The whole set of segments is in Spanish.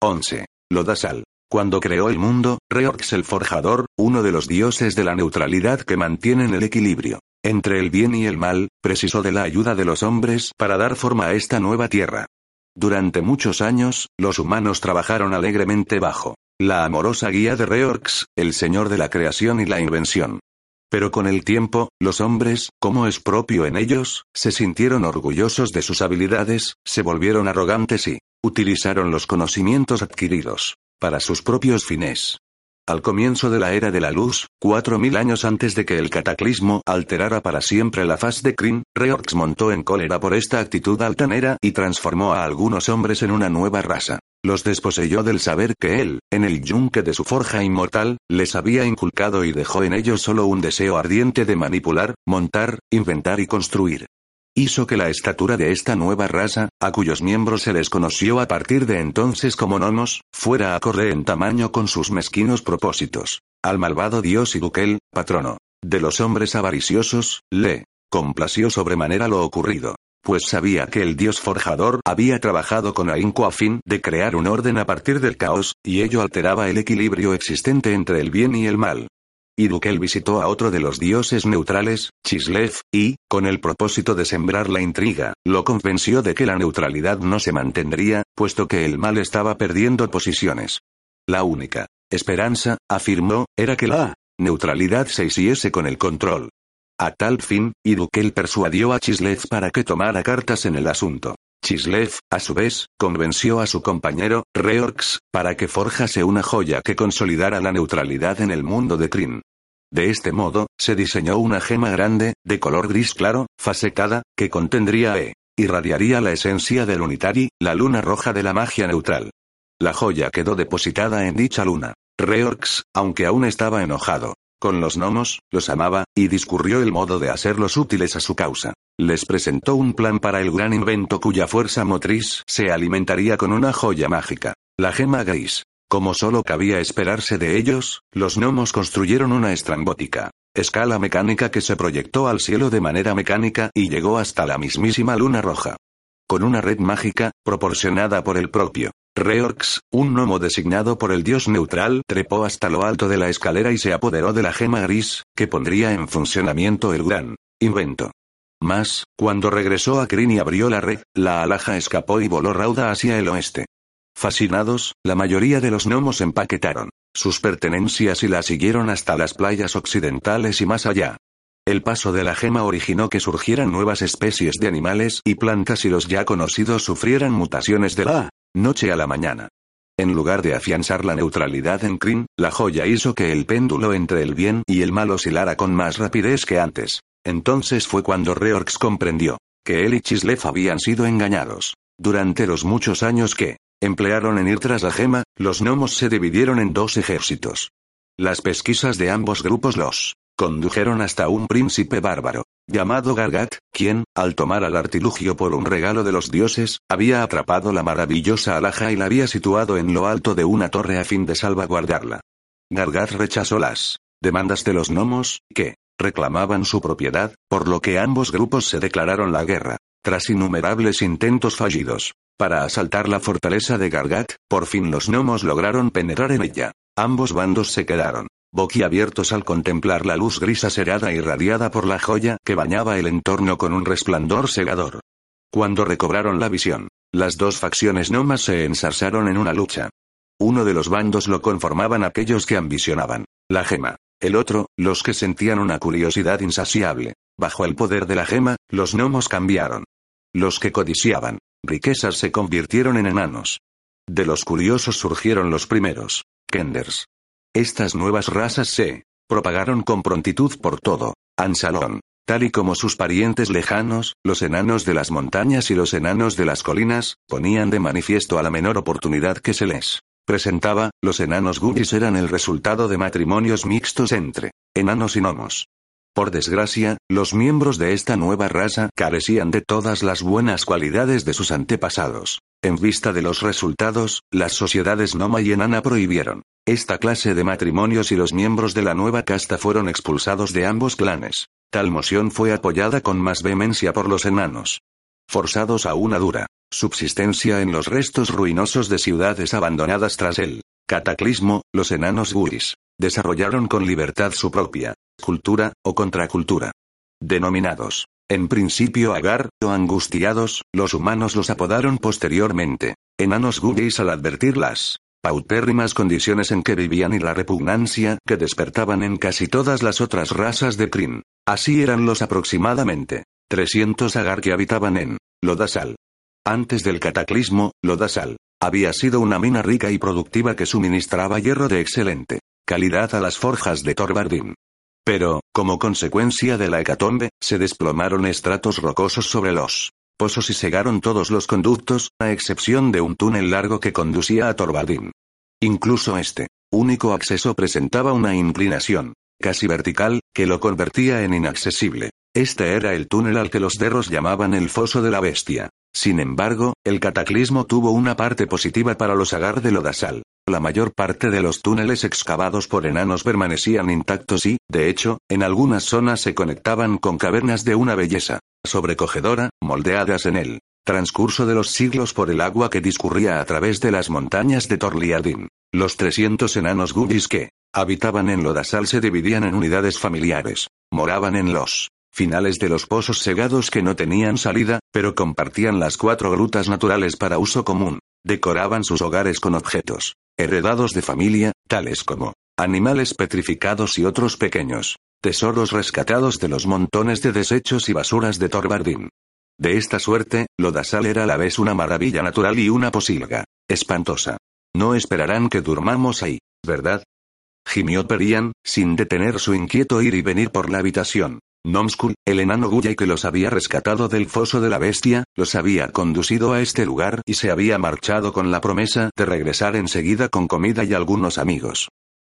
11. Lodasal. Cuando creó el mundo, Reorx el Forjador, uno de los dioses de la neutralidad que mantienen el equilibrio entre el bien y el mal, precisó de la ayuda de los hombres para dar forma a esta nueva tierra. Durante muchos años, los humanos trabajaron alegremente bajo la amorosa guía de Reorx, el señor de la creación y la invención. Pero con el tiempo, los hombres, como es propio en ellos, se sintieron orgullosos de sus habilidades, se volvieron arrogantes y utilizaron los conocimientos adquiridos para sus propios fines. Al comienzo de la era de la luz, cuatro mil años antes de que el cataclismo alterara para siempre la faz de Kryn, Reorx montó en cólera por esta actitud altanera y transformó a algunos hombres en una nueva raza. Los desposeyó del saber que él, en el yunque de su forja inmortal, les había inculcado y dejó en ellos solo un deseo ardiente de manipular, montar, inventar y construir hizo que la estatura de esta nueva raza, a cuyos miembros se les conoció a partir de entonces como gnomos, fuera acorde en tamaño con sus mezquinos propósitos. Al malvado dios Idukel, patrono de los hombres avariciosos, le complació sobremanera lo ocurrido, pues sabía que el dios forjador había trabajado con ahínco a fin de crear un orden a partir del caos, y ello alteraba el equilibrio existente entre el bien y el mal. Idukel visitó a otro de los dioses neutrales, Chislev, y, con el propósito de sembrar la intriga, lo convenció de que la neutralidad no se mantendría, puesto que el mal estaba perdiendo posiciones. La única esperanza, afirmó, era que la neutralidad se hiciese con el control. A tal fin, Idukel persuadió a Chislev para que tomara cartas en el asunto. Chislev, a su vez, convenció a su compañero, Reorx, para que forjase una joya que consolidara la neutralidad en el mundo de Kryn. De este modo, se diseñó una gema grande, de color gris claro, fasecada, que contendría E. Irradiaría la esencia del Unitari, la luna roja de la magia neutral. La joya quedó depositada en dicha luna. Reorx, aunque aún estaba enojado, con los gnomos, los amaba, y discurrió el modo de hacerlos útiles a su causa. Les presentó un plan para el gran invento cuya fuerza motriz se alimentaría con una joya mágica, la gema gris. Como solo cabía esperarse de ellos, los gnomos construyeron una estrambótica escala mecánica que se proyectó al cielo de manera mecánica y llegó hasta la mismísima luna roja. Con una red mágica, proporcionada por el propio Reorx, un gnomo designado por el dios neutral, trepó hasta lo alto de la escalera y se apoderó de la gema gris, que pondría en funcionamiento el gran invento. Mas, cuando regresó a Kryn y abrió la red, la alhaja escapó y voló rauda hacia el oeste. Fascinados, la mayoría de los gnomos empaquetaron sus pertenencias y la siguieron hasta las playas occidentales y más allá. El paso de la gema originó que surgieran nuevas especies de animales y plantas y los ya conocidos sufrieran mutaciones de la noche a la mañana. En lugar de afianzar la neutralidad en Kryn, la joya hizo que el péndulo entre el bien y el mal oscilara con más rapidez que antes. Entonces fue cuando Reorx comprendió que él y Chislev habían sido engañados. Durante los muchos años que emplearon en ir tras la gema, los gnomos se dividieron en dos ejércitos. Las pesquisas de ambos grupos los condujeron hasta un príncipe bárbaro, llamado Gargat, quien, al tomar al artilugio por un regalo de los dioses, había atrapado la maravillosa alhaja y la había situado en lo alto de una torre a fin de salvaguardarla. Gargat rechazó las demandas de los gnomos, que reclamaban su propiedad, por lo que ambos grupos se declararon la guerra. Tras innumerables intentos fallidos, para asaltar la fortaleza de Gargat, por fin los gnomos lograron penetrar en ella. Ambos bandos se quedaron boquiabiertos al contemplar la luz gris aserada irradiada por la joya que bañaba el entorno con un resplandor cegador. Cuando recobraron la visión, las dos facciones gnomas se ensarzaron en una lucha. Uno de los bandos lo conformaban aquellos que ambicionaban la gema, el otro, los que sentían una curiosidad insaciable. Bajo el poder de la gema, los gnomos cambiaron. Los que codiciaban riquezas se convirtieron en enanos. De los curiosos surgieron los primeros, Kenders. Estas nuevas razas se propagaron con prontitud por todo Ansalón, tal y como sus parientes lejanos, los enanos de las montañas y los enanos de las colinas, ponían de manifiesto a la menor oportunidad que se les presentaba, los enanos gubis eran el resultado de matrimonios mixtos entre enanos y gnomos. Por desgracia, los miembros de esta nueva raza carecían de todas las buenas cualidades de sus antepasados. En vista de los resultados, las sociedades Noma y Enana prohibieron esta clase de matrimonios y los miembros de la nueva casta fueron expulsados de ambos clanes. Tal moción fue apoyada con más vehemencia por los enanos. forzados a una dura subsistencia en los restos ruinosos de ciudades abandonadas tras el cataclismo, los enanos guris desarrollaron con libertad su propia cultura o contracultura. Denominados en principio agar, o angustiados, los humanos los apodaron posteriormente enanos guris al advertir las paupérrimas condiciones en que vivían y la repugnancia que despertaban en casi todas las otras razas de Kryn. Así eran los aproximadamente 300 agar que habitaban en Lodasal. Antes del cataclismo, Lodasal había sido una mina rica y productiva que suministraba hierro de excelente calidad a las forjas de Torbardin. Pero, como consecuencia de la hecatombe, se desplomaron estratos rocosos sobre los pozos y cegaron todos los conductos, a excepción de un túnel largo que conducía a Torbardin. Incluso este único acceso presentaba una inclinación, casi vertical, que lo convertía en inaccesible. Este era el túnel al que los derros llamaban el foso de la bestia. Sin embargo, el cataclismo tuvo una parte positiva para los agar de Lodasal. La mayor parte de los túneles excavados por enanos permanecían intactos y, de hecho, en algunas zonas se conectaban con cavernas de una belleza sobrecogedora, moldeadas en el transcurso de los siglos por el agua que discurría a través de las montañas de Torliardin. Los 300 enanos gubis que habitaban en Lodasal se dividían en unidades familiares, moraban en los finales de los pozos cegados que no tenían salida, pero compartían las cuatro grutas naturales para uso común, decoraban sus hogares con objetos heredados de familia, tales como animales petrificados y otros pequeños tesoros rescatados de los montones de desechos y basuras de Torbardin. De esta suerte, Lodasal era a la vez una maravilla natural y una posilga espantosa. No esperarán que durmamos ahí, ¿verdad? Gimió Perian, sin detener su inquieto ir y venir por la habitación. Nomskul, el enano Guyay que los había rescatado del foso de la bestia, los había conducido a este lugar y se había marchado con la promesa de regresar enseguida con comida y algunos amigos.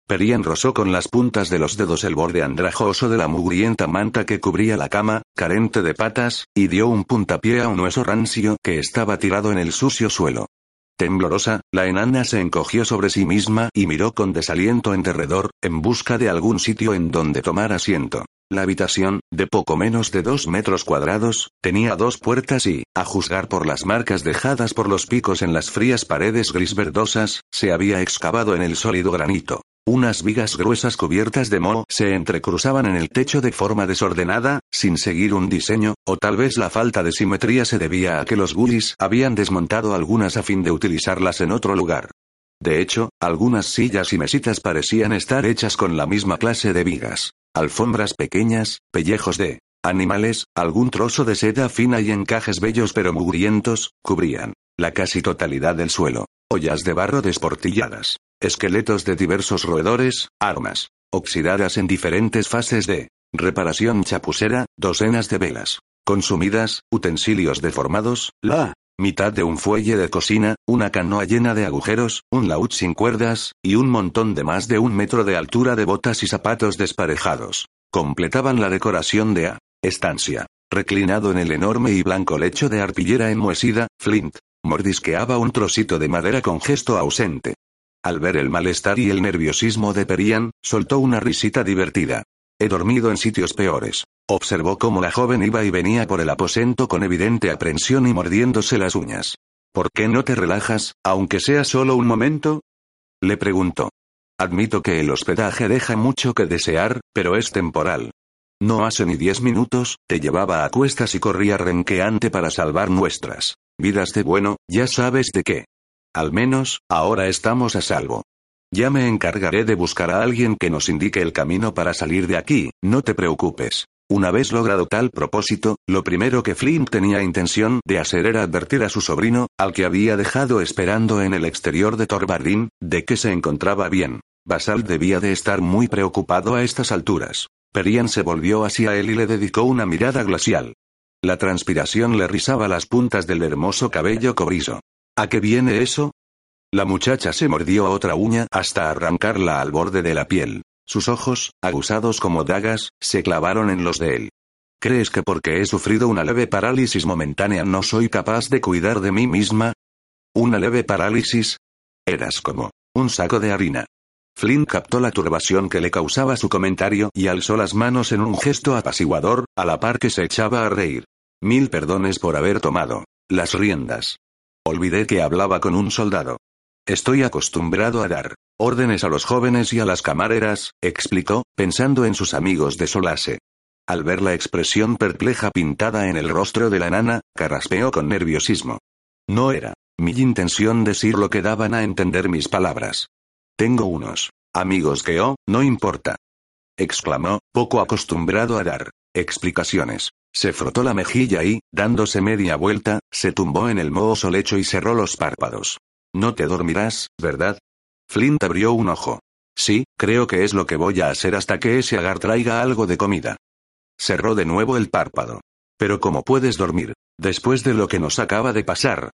Perian rozó con las puntas de los dedos el borde andrajoso de la mugrienta manta que cubría la cama, carente de patas, y dio un puntapié a un hueso rancio que estaba tirado en el sucio suelo. Temblorosa, la enana se encogió sobre sí misma y miró con desaliento en derredor, en busca de algún sitio en donde tomar asiento. La habitación, de poco menos de dos metros cuadrados, tenía dos puertas y, a juzgar por las marcas dejadas por los picos en las frías paredes gris verdosas, se había excavado en el sólido granito. Unas vigas gruesas cubiertas de moho se entrecruzaban en el techo de forma desordenada, sin seguir un diseño, o tal vez la falta de simetría se debía a que los gulis habían desmontado algunas a fin de utilizarlas en otro lugar. De hecho, algunas sillas y mesitas parecían estar hechas con la misma clase de vigas alfombras pequeñas, pellejos de animales, algún trozo de seda fina y encajes bellos pero mugrientos, cubrían la casi totalidad del suelo. Ollas de barro desportilladas, esqueletos de diversos roedores, armas, oxidadas en diferentes fases de reparación chapucera, docenas de velas, consumidas, utensilios deformados, la mitad de un fuelle de cocina, una canoa llena de agujeros, un laúd sin cuerdas, y un montón de más de un metro de altura de botas y zapatos desparejados. Completaban la decoración de a estancia. Reclinado en el enorme y blanco lecho de arpillera enmohecida, Flint mordisqueaba un trocito de madera con gesto ausente. Al ver el malestar y el nerviosismo de Perian, soltó una risita divertida. He dormido en sitios peores. Observó cómo la joven iba y venía por el aposento con evidente aprensión y mordiéndose las uñas. ¿Por qué no te relajas, aunque sea solo un momento? Le preguntó. Admito que el hospedaje deja mucho que desear, pero es temporal. No hace ni diez minutos, te llevaba a cuestas y corría renqueante para salvar nuestras vidas de bueno, ya sabes de qué. Al menos, ahora estamos a salvo. Ya me encargaré de buscar a alguien que nos indique el camino para salir de aquí, no te preocupes. Una vez logrado tal propósito, lo primero que Flint tenía intención de hacer era advertir a su sobrino, al que había dejado esperando en el exterior de Torbardin, de que se encontraba bien. Basal debía de estar muy preocupado a estas alturas. Perian se volvió hacia él y le dedicó una mirada glacial. La transpiración le rizaba las puntas del hermoso cabello cobrizo. ¿A qué viene eso? La muchacha se mordió otra uña hasta arrancarla al borde de la piel. Sus ojos, aguzados como dagas, se clavaron en los de él. ¿Crees que porque he sufrido una leve parálisis momentánea no soy capaz de cuidar de mí misma? ¿Una leve parálisis? Eras como un saco de harina. Flynn captó la turbación que le causaba su comentario y alzó las manos en un gesto apaciguador, a la par que se echaba a reír. Mil perdones por haber tomado las riendas. Olvidé que hablaba con un soldado. Estoy acostumbrado a dar órdenes a los jóvenes y a las camareras, explicó, pensando en sus amigos de Solase. Al ver la expresión perpleja pintada en el rostro de la nana, carraspeó con nerviosismo. No era mi intención decir lo que daban a entender mis palabras. Tengo unos amigos que oh, no importa. exclamó, poco acostumbrado a dar explicaciones. Se frotó la mejilla y, dándose media vuelta, se tumbó en el mohoso lecho y cerró los párpados. No te dormirás, ¿verdad? Flint abrió un ojo. Sí, creo que es lo que voy a hacer hasta que ese agar traiga algo de comida. Cerró de nuevo el párpado. Pero ¿cómo puedes dormir? Después de lo que nos acaba de pasar.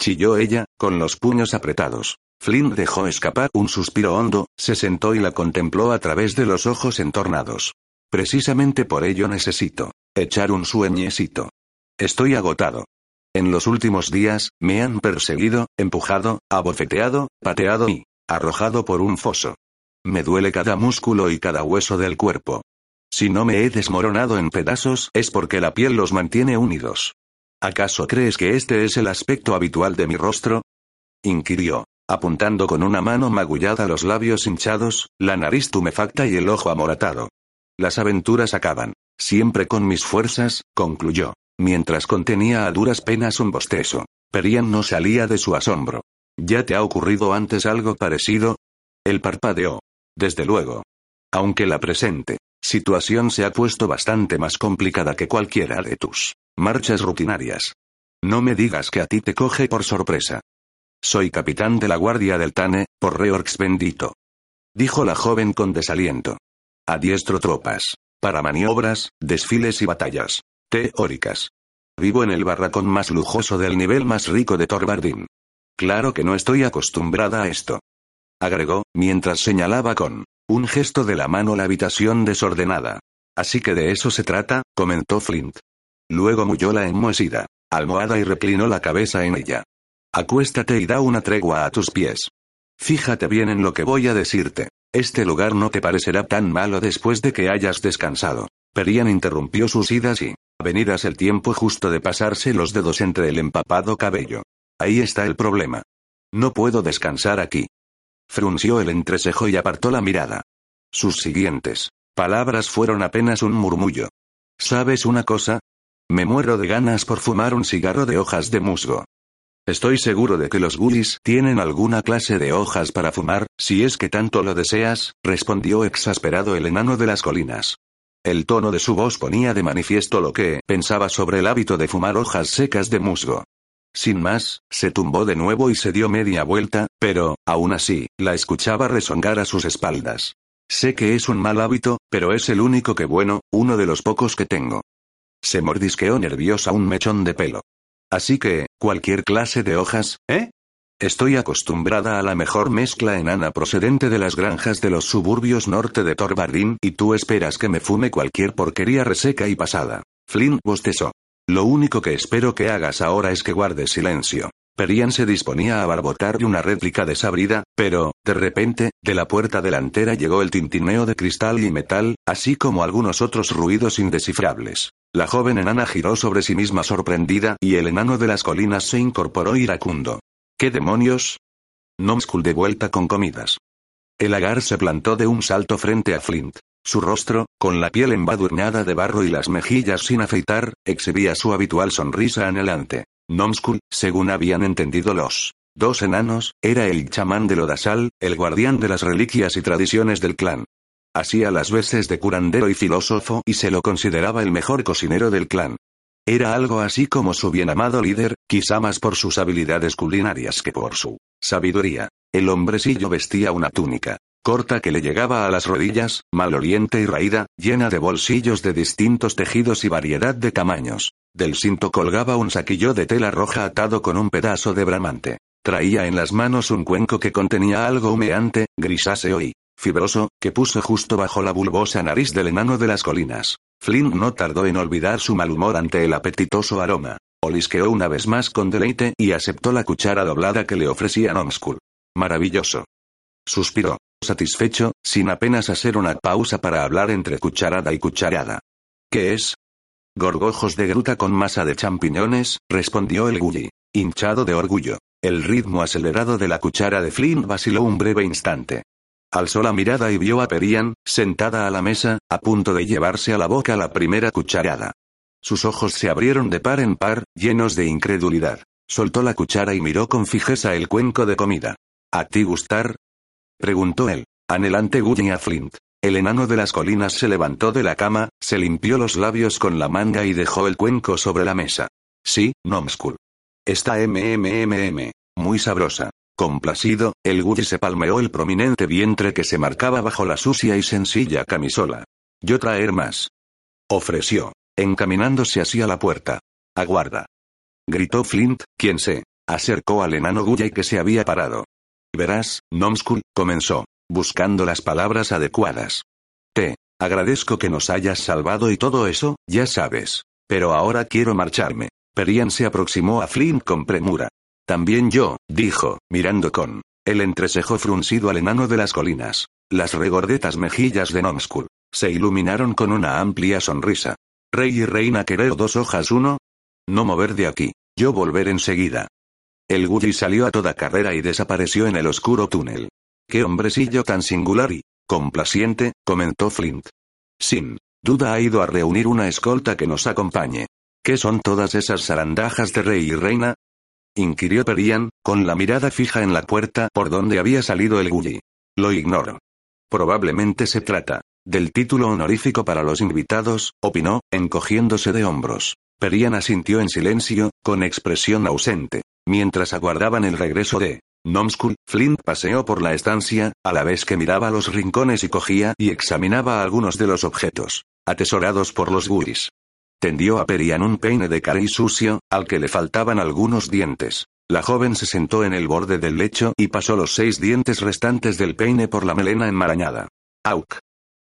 Chilló ella, con los puños apretados. Flint dejó escapar un suspiro hondo, se sentó y la contempló a través de los ojos entornados. Precisamente por ello necesito echar un sueñecito. Estoy agotado. En los últimos días, me han perseguido, empujado, abofeteado, pateado y arrojado por un foso. Me duele cada músculo y cada hueso del cuerpo. Si no me he desmoronado en pedazos es porque la piel los mantiene unidos. ¿Acaso crees que este es el aspecto habitual de mi rostro? inquirió, apuntando con una mano magullada los labios hinchados, la nariz tumefacta y el ojo amoratado. Las aventuras acaban, siempre con mis fuerzas, concluyó, mientras contenía a duras penas un bostezo. Perian no salía de su asombro. ¿Ya te ha ocurrido antes algo parecido? Él parpadeó. Desde luego. Aunque la presente situación se ha puesto bastante más complicada que cualquiera de tus marchas rutinarias. No me digas que a ti te coge por sorpresa. Soy capitán de la Guardia del Tane, por Reorx bendito. Dijo la joven con desaliento. Adiestro tropas. Para maniobras, desfiles y batallas. Teóricas. Vivo en el barracón más lujoso del nivel más rico de Torbardin. Claro que no estoy acostumbrada a esto. Agregó, mientras señalaba con un gesto de la mano la habitación desordenada. Así que de eso se trata, comentó Flint. Luego mulló la enmohecida almohada y reclinó la cabeza en ella. Acuéstate y da una tregua a tus pies. Fíjate bien en lo que voy a decirte. Este lugar no te parecerá tan malo después de que hayas descansado. Perian interrumpió sus idas y venidas el tiempo justo de pasarse los dedos entre el empapado cabello. Ahí está el problema. No puedo descansar aquí. Frunció el entrecejo y apartó la mirada. Sus siguientes palabras fueron apenas un murmullo. ¿Sabes una cosa? Me muero de ganas por fumar un cigarro de hojas de musgo. Estoy seguro de que los gullis tienen alguna clase de hojas para fumar, si es que tanto lo deseas, respondió exasperado el enano de las colinas. El tono de su voz ponía de manifiesto lo que pensaba sobre el hábito de fumar hojas secas de musgo. Sin más, se tumbó de nuevo y se dio media vuelta, pero, aún así, la escuchaba rezongar a sus espaldas. Sé que es un mal hábito, pero es el único que bueno, uno de los pocos que tengo. Se mordisqueó nerviosa un mechón de pelo. Así que, cualquier clase de hojas, ¿eh? Estoy acostumbrada a la mejor mezcla enana procedente de las granjas de los suburbios norte de Torbardín y tú esperas que me fume cualquier porquería reseca y pasada. Flint bostezó. Lo único que espero que hagas ahora es que guardes silencio. Perian se disponía a barbotarle una réplica desabrida, pero, de repente, de la puerta delantera llegó el tintineo de cristal y metal, así como algunos otros ruidos indescifrables. La joven enana giró sobre sí misma sorprendida y el enano de las colinas se incorporó iracundo. ¿Qué demonios? Nomskull de vuelta con comidas. El agar se plantó de un salto frente a Flint. Su rostro, con la piel embadurnada de barro y las mejillas sin afeitar, exhibía su habitual sonrisa anhelante. Nomskull, según habían entendido los dos enanos, era el chamán de Lodasal, el guardián de las reliquias y tradiciones del clan. Hacía las veces de curandero y filósofo y se lo consideraba el mejor cocinero del clan. Era algo así como su bien amado líder, quizá más por sus habilidades culinarias que por su sabiduría. El hombrecillo vestía una túnica, corta que le llegaba a las rodillas, maloliente y raída, llena de bolsillos de distintos tejidos y variedad de tamaños. Del cinto colgaba un saquillo de tela roja atado con un pedazo de bramante. Traía en las manos un cuenco que contenía algo humeante, grisáceo y fibroso, que puso justo bajo la bulbosa nariz del enano de las colinas. Flint no tardó en olvidar su mal humor ante el apetitoso aroma. Olisqueó una vez más con deleite y aceptó la cuchara doblada que le ofrecía Nomskull. Maravilloso. Suspiró satisfecho, sin apenas hacer una pausa para hablar entre cucharada y cucharada. ¿Qué es? Gorgojos de gruta con masa de champiñones, respondió el Gully, hinchado de orgullo. El ritmo acelerado de la cuchara de Flynn vaciló un breve instante. Alzó la mirada y vio a Perian, sentada a la mesa, a punto de llevarse a la boca la primera cucharada. Sus ojos se abrieron de par en par, llenos de incredulidad. Soltó la cuchara y miró con fijeza el cuenco de comida. ¿A ti gustar? preguntó él. Anhelante Gully a Flint. El enano de las colinas se levantó de la cama, se limpió los labios con la manga y dejó el cuenco sobre la mesa. Sí, Nomskull. Está mmmmm. Muy sabrosa. Complacido, el Gully se palmeó el prominente vientre que se marcaba bajo la sucia y sencilla camisola. Yo traer más. Ofreció, encaminándose hacia la puerta. Aguarda. Gritó Flint, quien se acercó al enano Gully que se había parado. Verás, Nomskull, comenzó buscando las palabras adecuadas. Te agradezco que nos hayas salvado y todo eso, ya sabes. Pero ahora quiero marcharme. Perian se aproximó a Flint con premura. También yo, dijo, mirando con el entrecejo fruncido al enano de las colinas. Las regordetas mejillas de Nomskull se iluminaron con una amplia sonrisa. Rey y reina querer dos hojas uno. No mover de aquí. Yo volver enseguida. El Gully salió a toda carrera y desapareció en el oscuro túnel. Qué hombrecillo tan singular y complaciente, comentó Flint. Sin duda ha ido a reunir una escolta que nos acompañe. ¿Qué son todas esas zarandajas de rey y reina? Inquirió Perian, con la mirada fija en la puerta por donde había salido el Gully. Lo ignoro. Probablemente se trata del título honorífico para los invitados, opinó, encogiéndose de hombros. Perian asintió en silencio, con expresión ausente, mientras aguardaban el regreso de Nomskull, Flint paseó por la estancia, a la vez que miraba los rincones y cogía y examinaba algunos de los objetos, atesorados por los guris. Tendió a Perian un peine de cari sucio, al que le faltaban algunos dientes. La joven se sentó en el borde del lecho y pasó los seis dientes restantes del peine por la melena enmarañada. ¡Auk!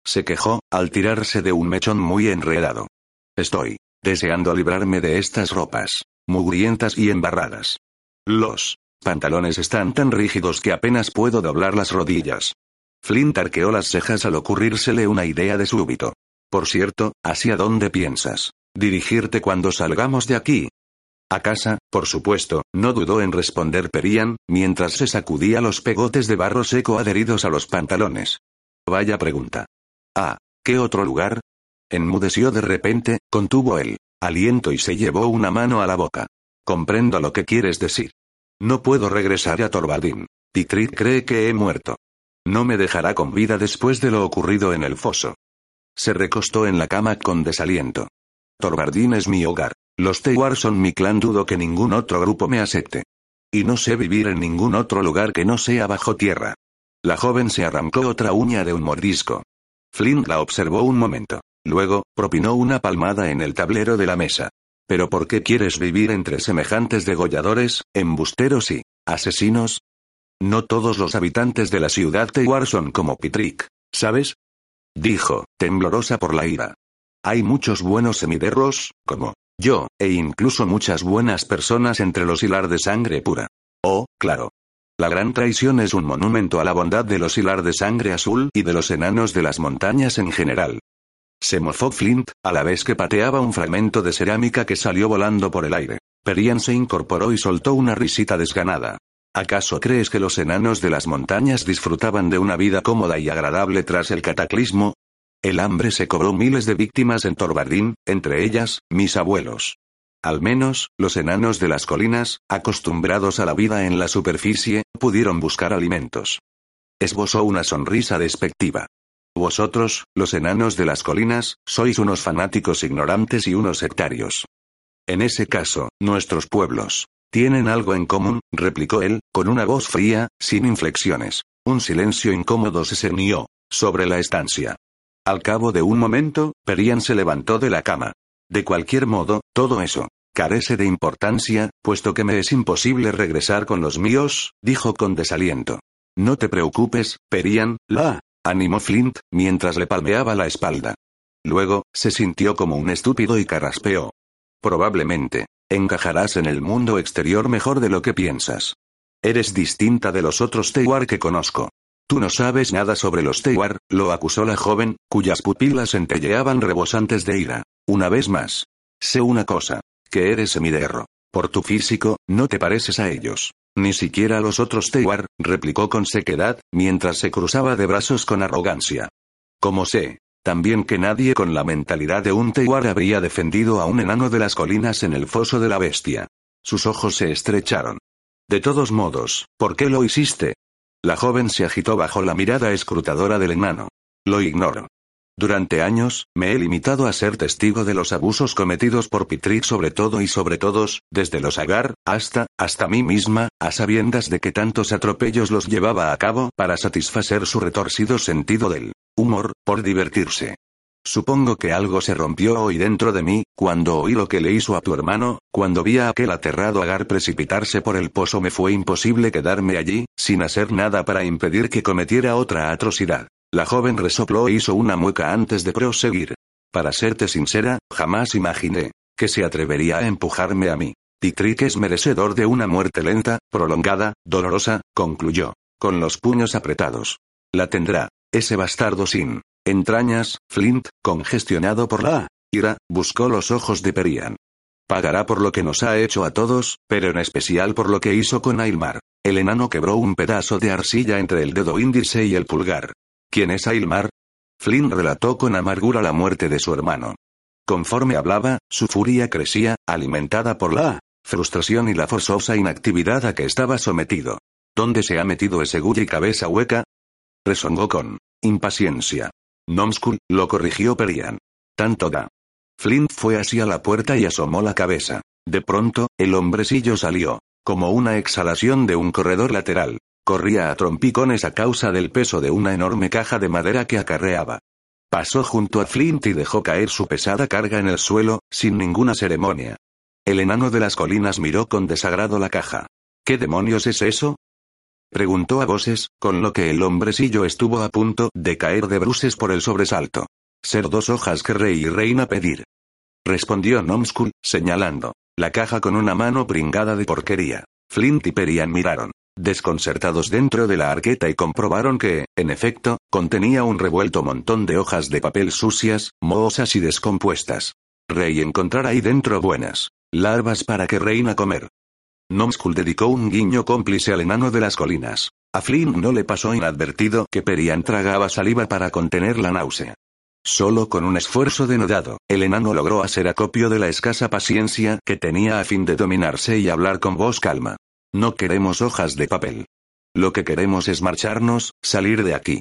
Se quejó, al tirarse de un mechón muy enredado. Estoy deseando librarme de estas ropas, mugrientas y embarradas. Los pantalones están tan rígidos que apenas puedo doblar las rodillas. Flint arqueó las cejas al ocurrírsele una idea de súbito. Por cierto, ¿hacia dónde piensas? ¿Dirigirte cuando salgamos de aquí? A casa, por supuesto, no dudó en responder Perian, mientras se sacudía los pegotes de barro seco adheridos a los pantalones. Vaya pregunta. Ah, ¿qué otro lugar? Enmudeció de repente, contuvo el aliento y se llevó una mano a la boca. Comprendo lo que quieres decir. No puedo regresar a Torbaldín. Pitrit cree que he muerto. No me dejará con vida después de lo ocurrido en el foso. Se recostó en la cama con desaliento. Torbardín es mi hogar. Los Tewar son mi clan, dudo que ningún otro grupo me acepte. Y no sé vivir en ningún otro lugar que no sea bajo tierra. La joven se arrancó otra uña de un mordisco. Flint la observó un momento. Luego, propinó una palmada en el tablero de la mesa. ¿Pero por qué quieres vivir entre semejantes degolladores, embusteros y asesinos? No todos los habitantes de la ciudad Tewar son como Pitrick, ¿sabes? Dijo, temblorosa por la ira. Hay muchos buenos semiderros, como yo, e incluso muchas buenas personas entre los hilar de sangre pura. Oh, claro. La gran traición es un monumento a la bondad de los hilar de sangre azul y de los enanos de las montañas en general. Se mofó Flint, a la vez que pateaba un fragmento de cerámica que salió volando por el aire. Perian se incorporó y soltó una risita desganada. ¿Acaso crees que los enanos de las montañas disfrutaban de una vida cómoda y agradable tras el cataclismo? El hambre se cobró miles de víctimas en Torbardín, entre ellas, mis abuelos. Al menos, los enanos de las colinas, acostumbrados a la vida en la superficie, pudieron buscar alimentos. Esbozó una sonrisa despectiva. Vosotros, los enanos de las colinas, sois unos fanáticos ignorantes y unos sectarios. En ese caso, nuestros pueblos tienen algo en común, replicó él, con una voz fría, sin inflexiones. Un silencio incómodo se cernió sobre la estancia. Al cabo de un momento, Perian se levantó de la cama. De cualquier modo, todo eso carece de importancia, puesto que me es imposible regresar con los míos, dijo con desaliento. No te preocupes, Perian, la animó Flint, mientras le palmeaba la espalda. Luego, se sintió como un estúpido y carraspeó. Probablemente, encajarás en el mundo exterior mejor de lo que piensas. Eres distinta de los otros Tewar que conozco. Tú no sabes nada sobre los Tewar, lo acusó la joven, cuyas pupilas centelleaban rebosantes de ira. Una vez más, Sé una cosa. Que eres semiderro. Por tu físico, no te pareces a ellos. Ni siquiera a los otros Tewar, replicó con sequedad, mientras se cruzaba de brazos con arrogancia. Como sé, también que nadie con la mentalidad de un Tewar habría defendido a un enano de las colinas en el foso de la bestia. Sus ojos se estrecharon. De todos modos, ¿por qué lo hiciste? La joven se agitó bajo la mirada escrutadora del enano. Lo ignoro. Durante años, me he limitado a ser testigo de los abusos cometidos por Pitrik sobre todo y sobre todos, desde los agar, hasta, hasta mí misma, a sabiendas de que tantos atropellos los llevaba a cabo para satisfacer su retorcido sentido del humor, por divertirse. Supongo que algo se rompió hoy dentro de mí, cuando oí lo que le hizo a tu hermano, cuando vi a aquel aterrado agar precipitarse por el pozo me fue imposible quedarme allí, sin hacer nada para impedir que cometiera otra atrocidad. La joven resopló e hizo una mueca antes de proseguir. Para serte sincera, jamás imaginé que se atrevería a empujarme a mí. Pitrick es merecedor de una muerte lenta, prolongada, dolorosa, concluyó, con los puños apretados. La tendrá. Ese bastardo sin entrañas, Flint, congestionado por la ira, buscó los ojos de Perian. Pagará por lo que nos ha hecho a todos, pero en especial por lo que hizo con Ailmar. El enano quebró un pedazo de arcilla entre el dedo índice y el pulgar. ¿Quién es Ailmar? Flynn relató con amargura la muerte de su hermano. Conforme hablaba, su furia crecía, alimentada por la frustración y la forzosa inactividad a que estaba sometido. ¿Dónde se ha metido ese y cabeza hueca? Resongó con impaciencia. Nomskul, lo corrigió Perian. Tanto da. Flint fue hacia la puerta y asomó la cabeza. De pronto, el hombrecillo salió, como una exhalación de un corredor lateral. Corría a trompicones a causa del peso de una enorme caja de madera que acarreaba. Pasó junto a Flint y dejó caer su pesada carga en el suelo, sin ninguna ceremonia. El enano de las colinas miró con desagrado la caja. ¿Qué demonios es eso? Preguntó a voces, con lo que el hombrecillo estuvo a punto de caer de bruces por el sobresalto. Ser dos hojas que rey y reina pedir. Respondió Nomskul, señalando la caja con una mano pringada de porquería. Flint y Perian miraron desconcertados dentro de la arqueta y comprobaron que, en efecto, contenía un revuelto montón de hojas de papel sucias, mohosas y descompuestas. Rey encontrar ahí dentro buenas larvas para que reina comer. Nomskull dedicó un guiño cómplice al enano de las colinas. A Flynn no le pasó inadvertido que Perian tragaba saliva para contener la náusea. Solo con un esfuerzo denodado, el enano logró hacer acopio de la escasa paciencia que tenía a fin de dominarse y hablar con voz calma. No queremos hojas de papel. Lo que queremos es marcharnos, salir de aquí.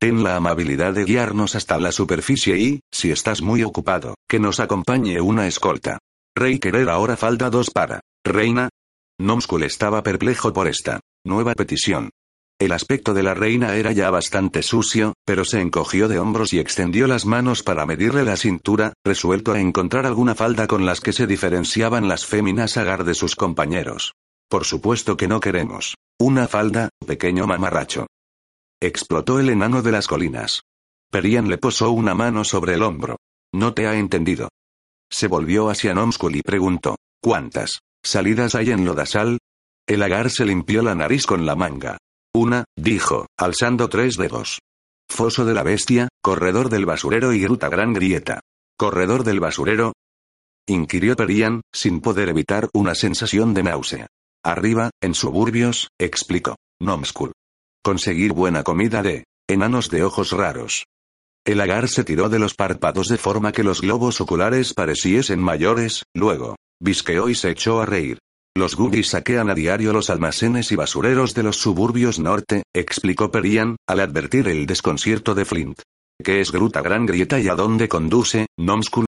Ten la amabilidad de guiarnos hasta la superficie y, si estás muy ocupado, que nos acompañe una escolta. Rey querer ahora falta dos para. Reina. Nomskul estaba perplejo por esta nueva petición. El aspecto de la reina era ya bastante sucio, pero se encogió de hombros y extendió las manos para medirle la cintura, resuelto a encontrar alguna falda con las que se diferenciaban las féminas agar de sus compañeros. Por supuesto que no queremos. Una falda, pequeño mamarracho. Explotó el enano de las colinas. Perian le posó una mano sobre el hombro. No te ha entendido. Se volvió hacia Nomskul y preguntó, ¿cuántas salidas hay en Lodasal? El agar se limpió la nariz con la manga. Una, dijo, alzando tres dedos. Foso de la bestia, corredor del basurero y gruta gran grieta. ¿Corredor del basurero? inquirió Perian, sin poder evitar una sensación de náusea. Arriba, en suburbios, explicó. Nomskul. Conseguir buena comida de enanos de ojos raros. El agar se tiró de los párpados de forma que los globos oculares pareciesen mayores, luego, visqueó y se echó a reír. Los Goodies saquean a diario los almacenes y basureros de los suburbios norte, explicó Perian, al advertir el desconcierto de Flint. ¿Qué es Gruta Gran Grieta y a dónde conduce, Nomskul?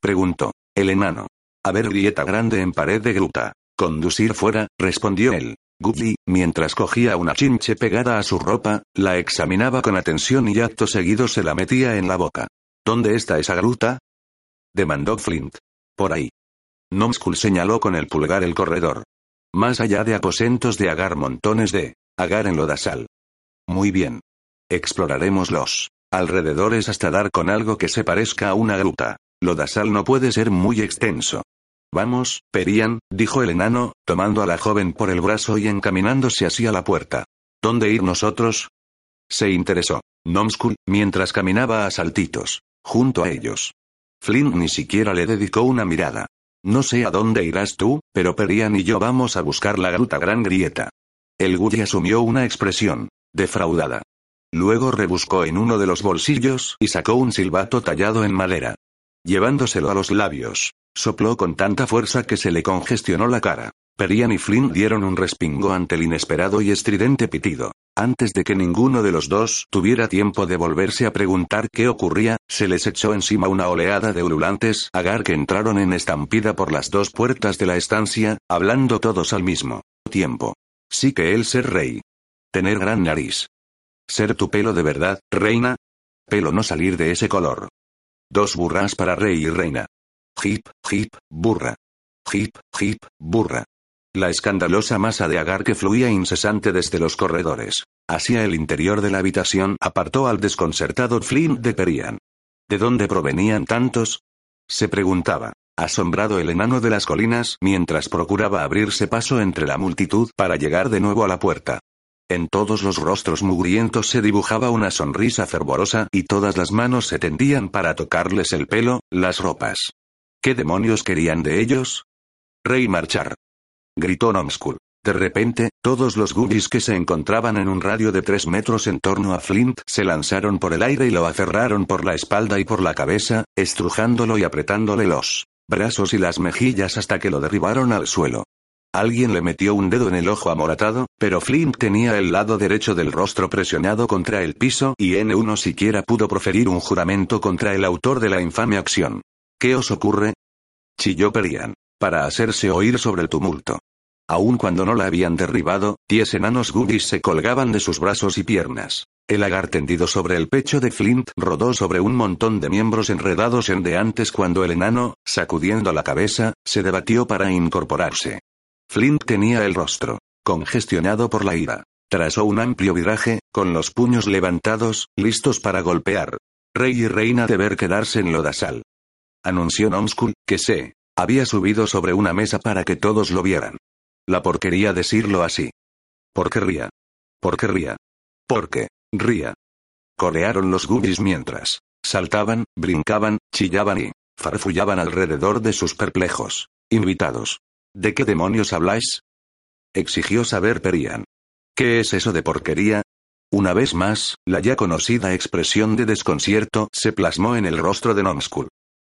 Preguntó. El enano. A ver grieta grande en pared de gruta. Conducir fuera, respondió él. Goodley, mientras cogía una chinche pegada a su ropa, la examinaba con atención y acto seguido se la metía en la boca. ¿Dónde está esa gruta? demandó Flint. Por ahí. Nomskull señaló con el pulgar el corredor. Más allá de aposentos de agar montones de agar en lodasal. Muy bien. Exploraremos los alrededores hasta dar con algo que se parezca a una gruta. Lodasal no puede ser muy extenso. Vamos, Perian, dijo el enano, tomando a la joven por el brazo y encaminándose hacia la puerta. ¿Dónde ir nosotros? Se interesó. Nomskul, mientras caminaba a saltitos. Junto a ellos. Flint ni siquiera le dedicó una mirada. No sé a dónde irás tú, pero Perian y yo vamos a buscar la gruta Gran Grieta. El Gully asumió una expresión defraudada. Luego rebuscó en uno de los bolsillos y sacó un silbato tallado en madera. Llevándoselo a los labios, sopló con tanta fuerza que se le congestionó la cara. Perian y Flynn dieron un respingo ante el inesperado y estridente pitido. Antes de que ninguno de los dos tuviera tiempo de volverse a preguntar qué ocurría, se les echó encima una oleada de ululantes agar que entraron en estampida por las dos puertas de la estancia, hablando todos al mismo tiempo. Sí que él ser rey. Tener gran nariz. Ser tu pelo de verdad, reina. Pelo no salir de ese color. Dos burras para rey y reina. Hip, hip, burra. Hip, hip, burra. La escandalosa masa de agar que fluía incesante desde los corredores hacia el interior de la habitación apartó al desconcertado Flint de Perian. ¿De dónde provenían tantos? se preguntaba, asombrado el enano de las colinas mientras procuraba abrirse paso entre la multitud para llegar de nuevo a la puerta. En todos los rostros mugrientos se dibujaba una sonrisa fervorosa y todas las manos se tendían para tocarles el pelo, las ropas. ¿Qué demonios querían de ellos? Rey marchar gritó Nomskull. De repente, todos los goodies que se encontraban en un radio de tres metros en torno a Flint se lanzaron por el aire y lo aferraron por la espalda y por la cabeza, estrujándolo y apretándole los brazos y las mejillas hasta que lo derribaron al suelo. Alguien le metió un dedo en el ojo amoratado, pero Flint tenía el lado derecho del rostro presionado contra el piso y N1 siquiera pudo proferir un juramento contra el autor de la infame acción. ¿Qué os ocurre? Chilló Perian para hacerse oír sobre el tumulto. Aun cuando no la habían derribado, diez enanos goodies se colgaban de sus brazos y piernas. El agar tendido sobre el pecho de Flint rodó sobre un montón de miembros enredados en de antes cuando el enano, sacudiendo la cabeza, se debatió para incorporarse. Flint tenía el rostro congestionado por la ira. Trazó un amplio viraje, con los puños levantados, listos para golpear. Rey y reina deber quedarse en Lodasal. Anunció Nomskull, que se había subido sobre una mesa para que todos lo vieran. La porquería decirlo así. ¿Por qué ría? ¿Por qué ría? Porque, ría. Corearon los goodies mientras saltaban, brincaban, chillaban y farfullaban alrededor de sus perplejos invitados. ¿De qué demonios habláis? exigió saber Perian. ¿Qué es eso de porquería? Una vez más, la ya conocida expresión de desconcierto se plasmó en el rostro de Nomskull.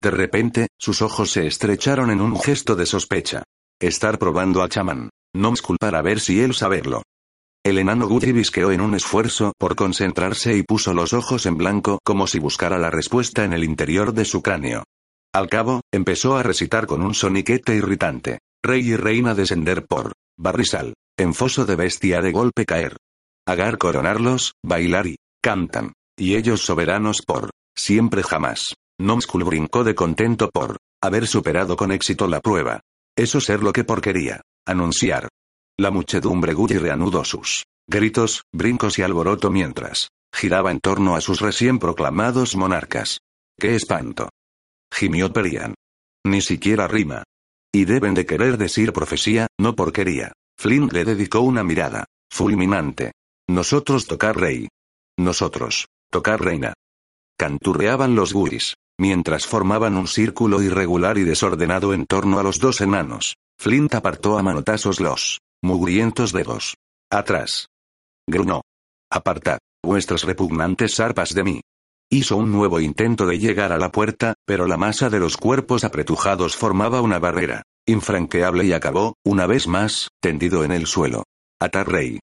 De repente, sus ojos se estrecharon en un gesto de sospecha. Estar probando a chamán. Nomskull para ver si él saberlo. El enano Guti visqueó en un esfuerzo por concentrarse y puso los ojos en blanco como si buscara la respuesta en el interior de su cráneo. Al cabo, empezó a recitar con un soniquete irritante. Rey y reina descender por barrisal. En foso de bestia de golpe caer. Agar coronarlos, bailar y cantan. Y ellos soberanos por siempre jamás. Nomskull brincó de contento por haber superado con éxito la prueba. Eso ser lo que porquería. Anunciar. La muchedumbre Gully reanudó sus gritos, brincos y alboroto mientras giraba en torno a sus recién proclamados monarcas. ¡Qué espanto! Gimió Perian. Ni siquiera rima. Y deben de querer decir profecía, no porquería. Flint le dedicó una mirada fulminante. Nosotros tocar rey. Nosotros, tocar reina. Canturreaban los guris. Mientras formaban un círculo irregular y desordenado en torno a los dos enanos, Flint apartó a manotazos los mugrientos dedos. Atrás. Grunó. Apartad vuestras repugnantes arpas de mí. Hizo un nuevo intento de llegar a la puerta, pero la masa de los cuerpos apretujados formaba una barrera, infranqueable y acabó, una vez más, tendido en el suelo. Atar rey.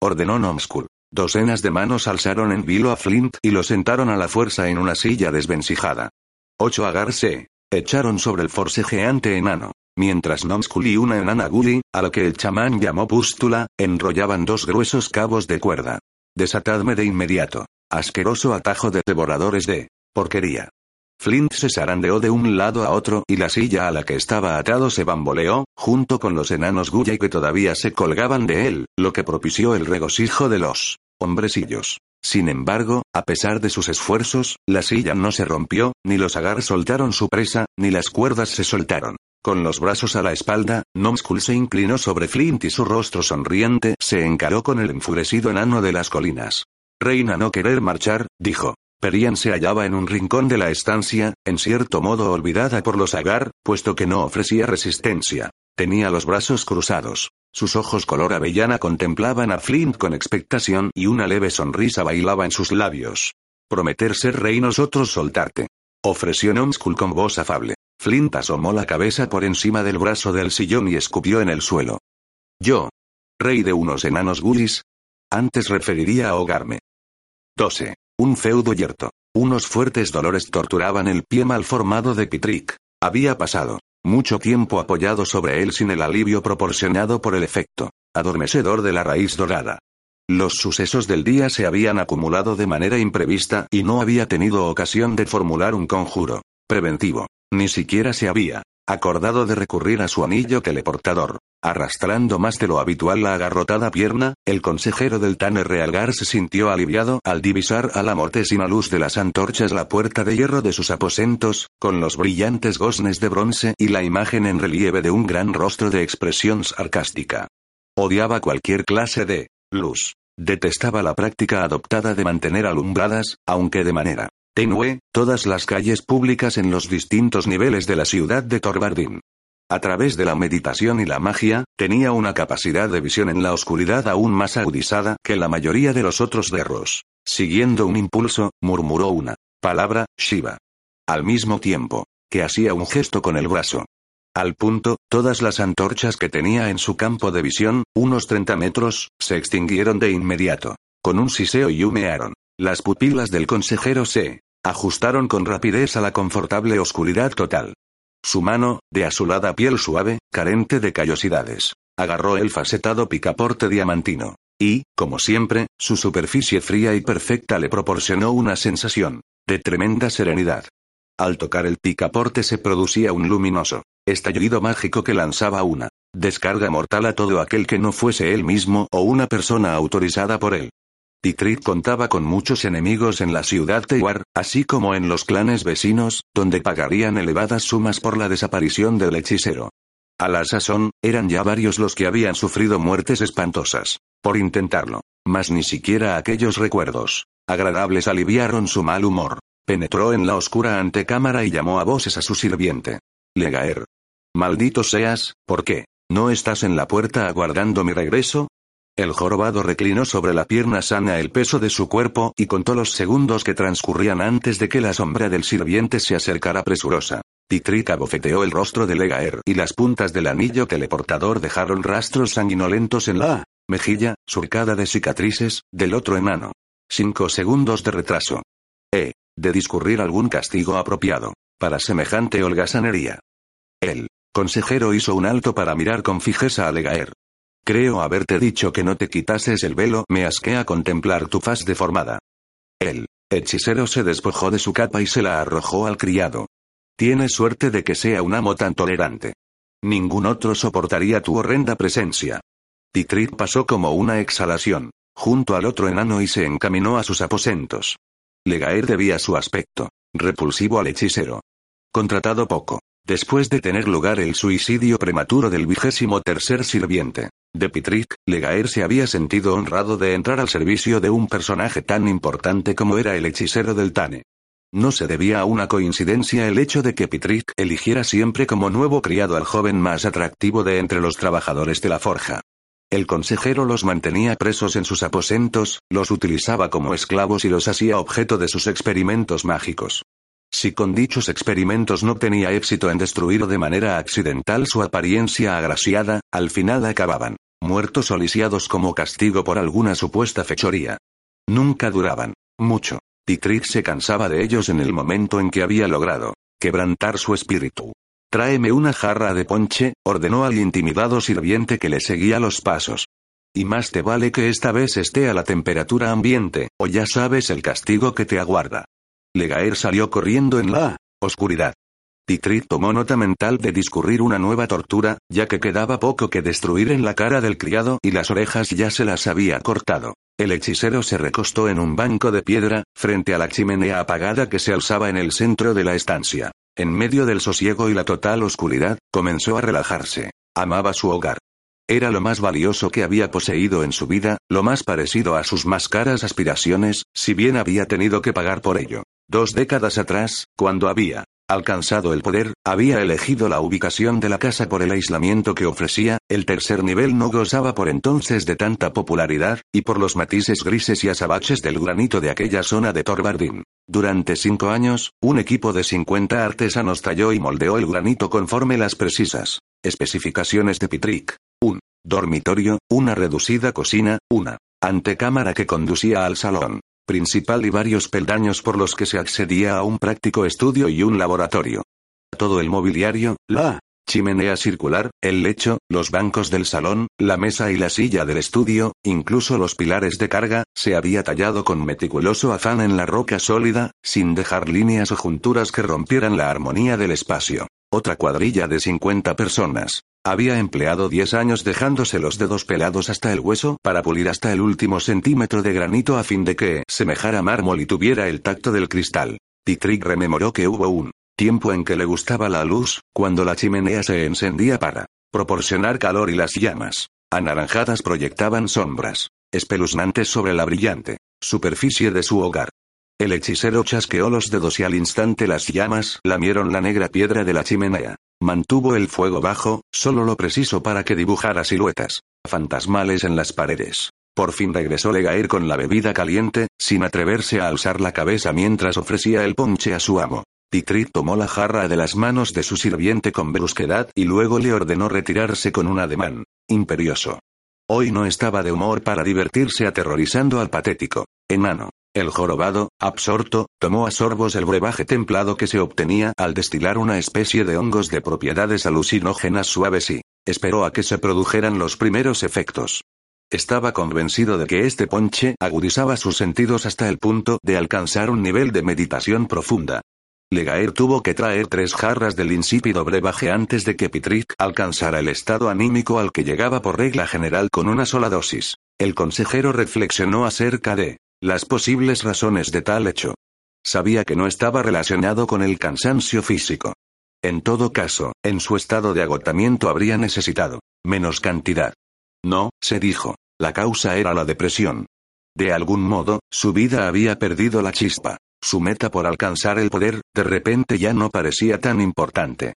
Ordenó Nomskull. Docenas de manos alzaron en vilo a Flint y lo sentaron a la fuerza en una silla desvencijada. Ocho agar se echaron sobre el forcejeante enano, mientras Nomskull y una enana Gully, a la que el chamán llamó pústula, enrollaban dos gruesos cabos de cuerda. Desatadme de inmediato. Asqueroso atajo de devoradores de porquería. Flint se zarandeó de un lado a otro y la silla a la que estaba atado se bamboleó, junto con los enanos Gully que todavía se colgaban de él, lo que propició el regocijo de los hombrecillos. Sin embargo, a pesar de sus esfuerzos, la silla no se rompió, ni los agar soltaron su presa, ni las cuerdas se soltaron. Con los brazos a la espalda, Nomskull se inclinó sobre Flint y su rostro sonriente se encaró con el enfurecido enano de las colinas. Reina no querer marchar, dijo. Perian se hallaba en un rincón de la estancia, en cierto modo olvidada por los agar, puesto que no ofrecía resistencia. Tenía los brazos cruzados. Sus ojos color avellana contemplaban a Flint con expectación y una leve sonrisa bailaba en sus labios. Prometer ser rey nosotros soltarte. Ofreció Nomskull con voz afable. Flint asomó la cabeza por encima del brazo del sillón y escupió en el suelo. Yo. Rey de unos enanos gulis. Antes referiría a ahogarme. 12. Un feudo yerto. Unos fuertes dolores torturaban el pie mal formado de Pitrick. Había pasado mucho tiempo apoyado sobre él sin el alivio proporcionado por el efecto adormecedor de la raíz dorada. Los sucesos del día se habían acumulado de manera imprevista y no había tenido ocasión de formular un conjuro preventivo. Ni siquiera se había acordado de recurrir a su anillo teleportador. Arrastrando más de lo habitual la agarrotada pierna, el consejero del Tanner Realgar se sintió aliviado al divisar a la mortesina luz de las antorchas la puerta de hierro de sus aposentos, con los brillantes goznes de bronce y la imagen en relieve de un gran rostro de expresión sarcástica. Odiaba cualquier clase de luz. Detestaba la práctica adoptada de mantener alumbradas, aunque de manera tenue, todas las calles públicas en los distintos niveles de la ciudad de Torbardin. A través de la meditación y la magia, tenía una capacidad de visión en la oscuridad aún más agudizada que la mayoría de los otros guerros. Siguiendo un impulso, murmuró una palabra, Shiva. Al mismo tiempo, que hacía un gesto con el brazo. Al punto, todas las antorchas que tenía en su campo de visión, unos 30 metros, se extinguieron de inmediato. Con un siseo y humearon. Las pupilas del consejero se ajustaron con rapidez a la confortable oscuridad total. Su mano, de azulada piel suave, carente de callosidades, agarró el facetado picaporte diamantino. Y, como siempre, su superficie fría y perfecta le proporcionó una sensación de tremenda serenidad. Al tocar el picaporte se producía un luminoso estallido mágico que lanzaba una descarga mortal a todo aquel que no fuese él mismo o una persona autorizada por él. Pitrit contaba con muchos enemigos en la ciudad Tewar, así como en los clanes vecinos, donde pagarían elevadas sumas por la desaparición del hechicero. A la sazón, eran ya varios los que habían sufrido muertes espantosas. Por intentarlo. Mas ni siquiera aquellos recuerdos agradables aliviaron su mal humor. Penetró en la oscura antecámara y llamó a voces a su sirviente. Legaer. Maldito seas, ¿por qué? ¿No estás en la puerta aguardando mi regreso? El jorobado reclinó sobre la pierna sana el peso de su cuerpo y contó los segundos que transcurrían antes de que la sombra del sirviente se acercara presurosa. Titrita bofeteó el rostro de Legaer y las puntas del anillo teleportador dejaron rastros sanguinolentos en la mejilla, surcada de cicatrices, del otro enano. Cinco segundos de retraso. E. De discurrir algún castigo apropiado. Para semejante holgazanería. El consejero hizo un alto para mirar con fijeza a Legaer. Creo haberte dicho que no te quitases el velo, me asquea contemplar tu faz deformada. El hechicero se despojó de su capa y se la arrojó al criado. Tienes suerte de que sea un amo tan tolerante. Ningún otro soportaría tu horrenda presencia. Titrit pasó como una exhalación, junto al otro enano y se encaminó a sus aposentos. Legaer debía su aspecto, repulsivo al hechicero. Contratado poco, después de tener lugar el suicidio prematuro del vigésimo tercer sirviente. De Pitrick, Legaer se había sentido honrado de entrar al servicio de un personaje tan importante como era el hechicero del Tane. No se debía a una coincidencia el hecho de que Pitrick eligiera siempre como nuevo criado al joven más atractivo de entre los trabajadores de la forja. El consejero los mantenía presos en sus aposentos, los utilizaba como esclavos y los hacía objeto de sus experimentos mágicos. Si con dichos experimentos no tenía éxito en destruir de manera accidental su apariencia agraciada, al final acababan muertos o lisiados como castigo por alguna supuesta fechoría. Nunca duraban mucho. Titrit se cansaba de ellos en el momento en que había logrado quebrantar su espíritu. Tráeme una jarra de ponche, ordenó al intimidado sirviente que le seguía los pasos. Y más te vale que esta vez esté a la temperatura ambiente, o ya sabes el castigo que te aguarda. Legaer salió corriendo en la oscuridad. Titrit tomó nota mental de discurrir una nueva tortura, ya que quedaba poco que destruir en la cara del criado y las orejas ya se las había cortado. El hechicero se recostó en un banco de piedra, frente a la chimenea apagada que se alzaba en el centro de la estancia. En medio del sosiego y la total oscuridad, comenzó a relajarse. Amaba su hogar. Era lo más valioso que había poseído en su vida, lo más parecido a sus más caras aspiraciones, si bien había tenido que pagar por ello. Dos décadas atrás, cuando había alcanzado el poder, había elegido la ubicación de la casa por el aislamiento que ofrecía, el tercer nivel no gozaba por entonces de tanta popularidad, y por los matices grises y azabaches del granito de aquella zona de Torbardín. Durante cinco años, un equipo de 50 artesanos talló y moldeó el granito conforme las precisas especificaciones de Pitrick. Un dormitorio, una reducida cocina, una antecámara que conducía al salón principal y varios peldaños por los que se accedía a un práctico estudio y un laboratorio. Todo el mobiliario, la chimenea circular, el lecho, los bancos del salón, la mesa y la silla del estudio, incluso los pilares de carga, se había tallado con meticuloso afán en la roca sólida, sin dejar líneas o junturas que rompieran la armonía del espacio. Otra cuadrilla de 50 personas. Había empleado 10 años dejándose los dedos pelados hasta el hueso para pulir hasta el último centímetro de granito a fin de que semejara mármol y tuviera el tacto del cristal. Dietrich rememoró que hubo un tiempo en que le gustaba la luz, cuando la chimenea se encendía para proporcionar calor y las llamas anaranjadas proyectaban sombras espeluznantes sobre la brillante superficie de su hogar. El hechicero chasqueó los dedos y al instante las llamas lamieron la negra piedra de la chimenea. Mantuvo el fuego bajo, solo lo preciso para que dibujara siluetas fantasmales en las paredes. Por fin regresó Legair con la bebida caliente, sin atreverse a alzar la cabeza mientras ofrecía el ponche a su amo. Titrit tomó la jarra de las manos de su sirviente con brusquedad y luego le ordenó retirarse con un ademán imperioso. Hoy no estaba de humor para divertirse aterrorizando al patético enano. El jorobado, absorto, tomó a sorbos el brebaje templado que se obtenía al destilar una especie de hongos de propiedades alucinógenas suaves y esperó a que se produjeran los primeros efectos. Estaba convencido de que este ponche agudizaba sus sentidos hasta el punto de alcanzar un nivel de meditación profunda. Legaer tuvo que traer tres jarras del insípido brebaje antes de que Pitrick alcanzara el estado anímico al que llegaba por regla general con una sola dosis. El consejero reflexionó acerca de las posibles razones de tal hecho. Sabía que no estaba relacionado con el cansancio físico. En todo caso, en su estado de agotamiento habría necesitado menos cantidad. No, se dijo, la causa era la depresión. De algún modo, su vida había perdido la chispa. Su meta por alcanzar el poder, de repente ya no parecía tan importante.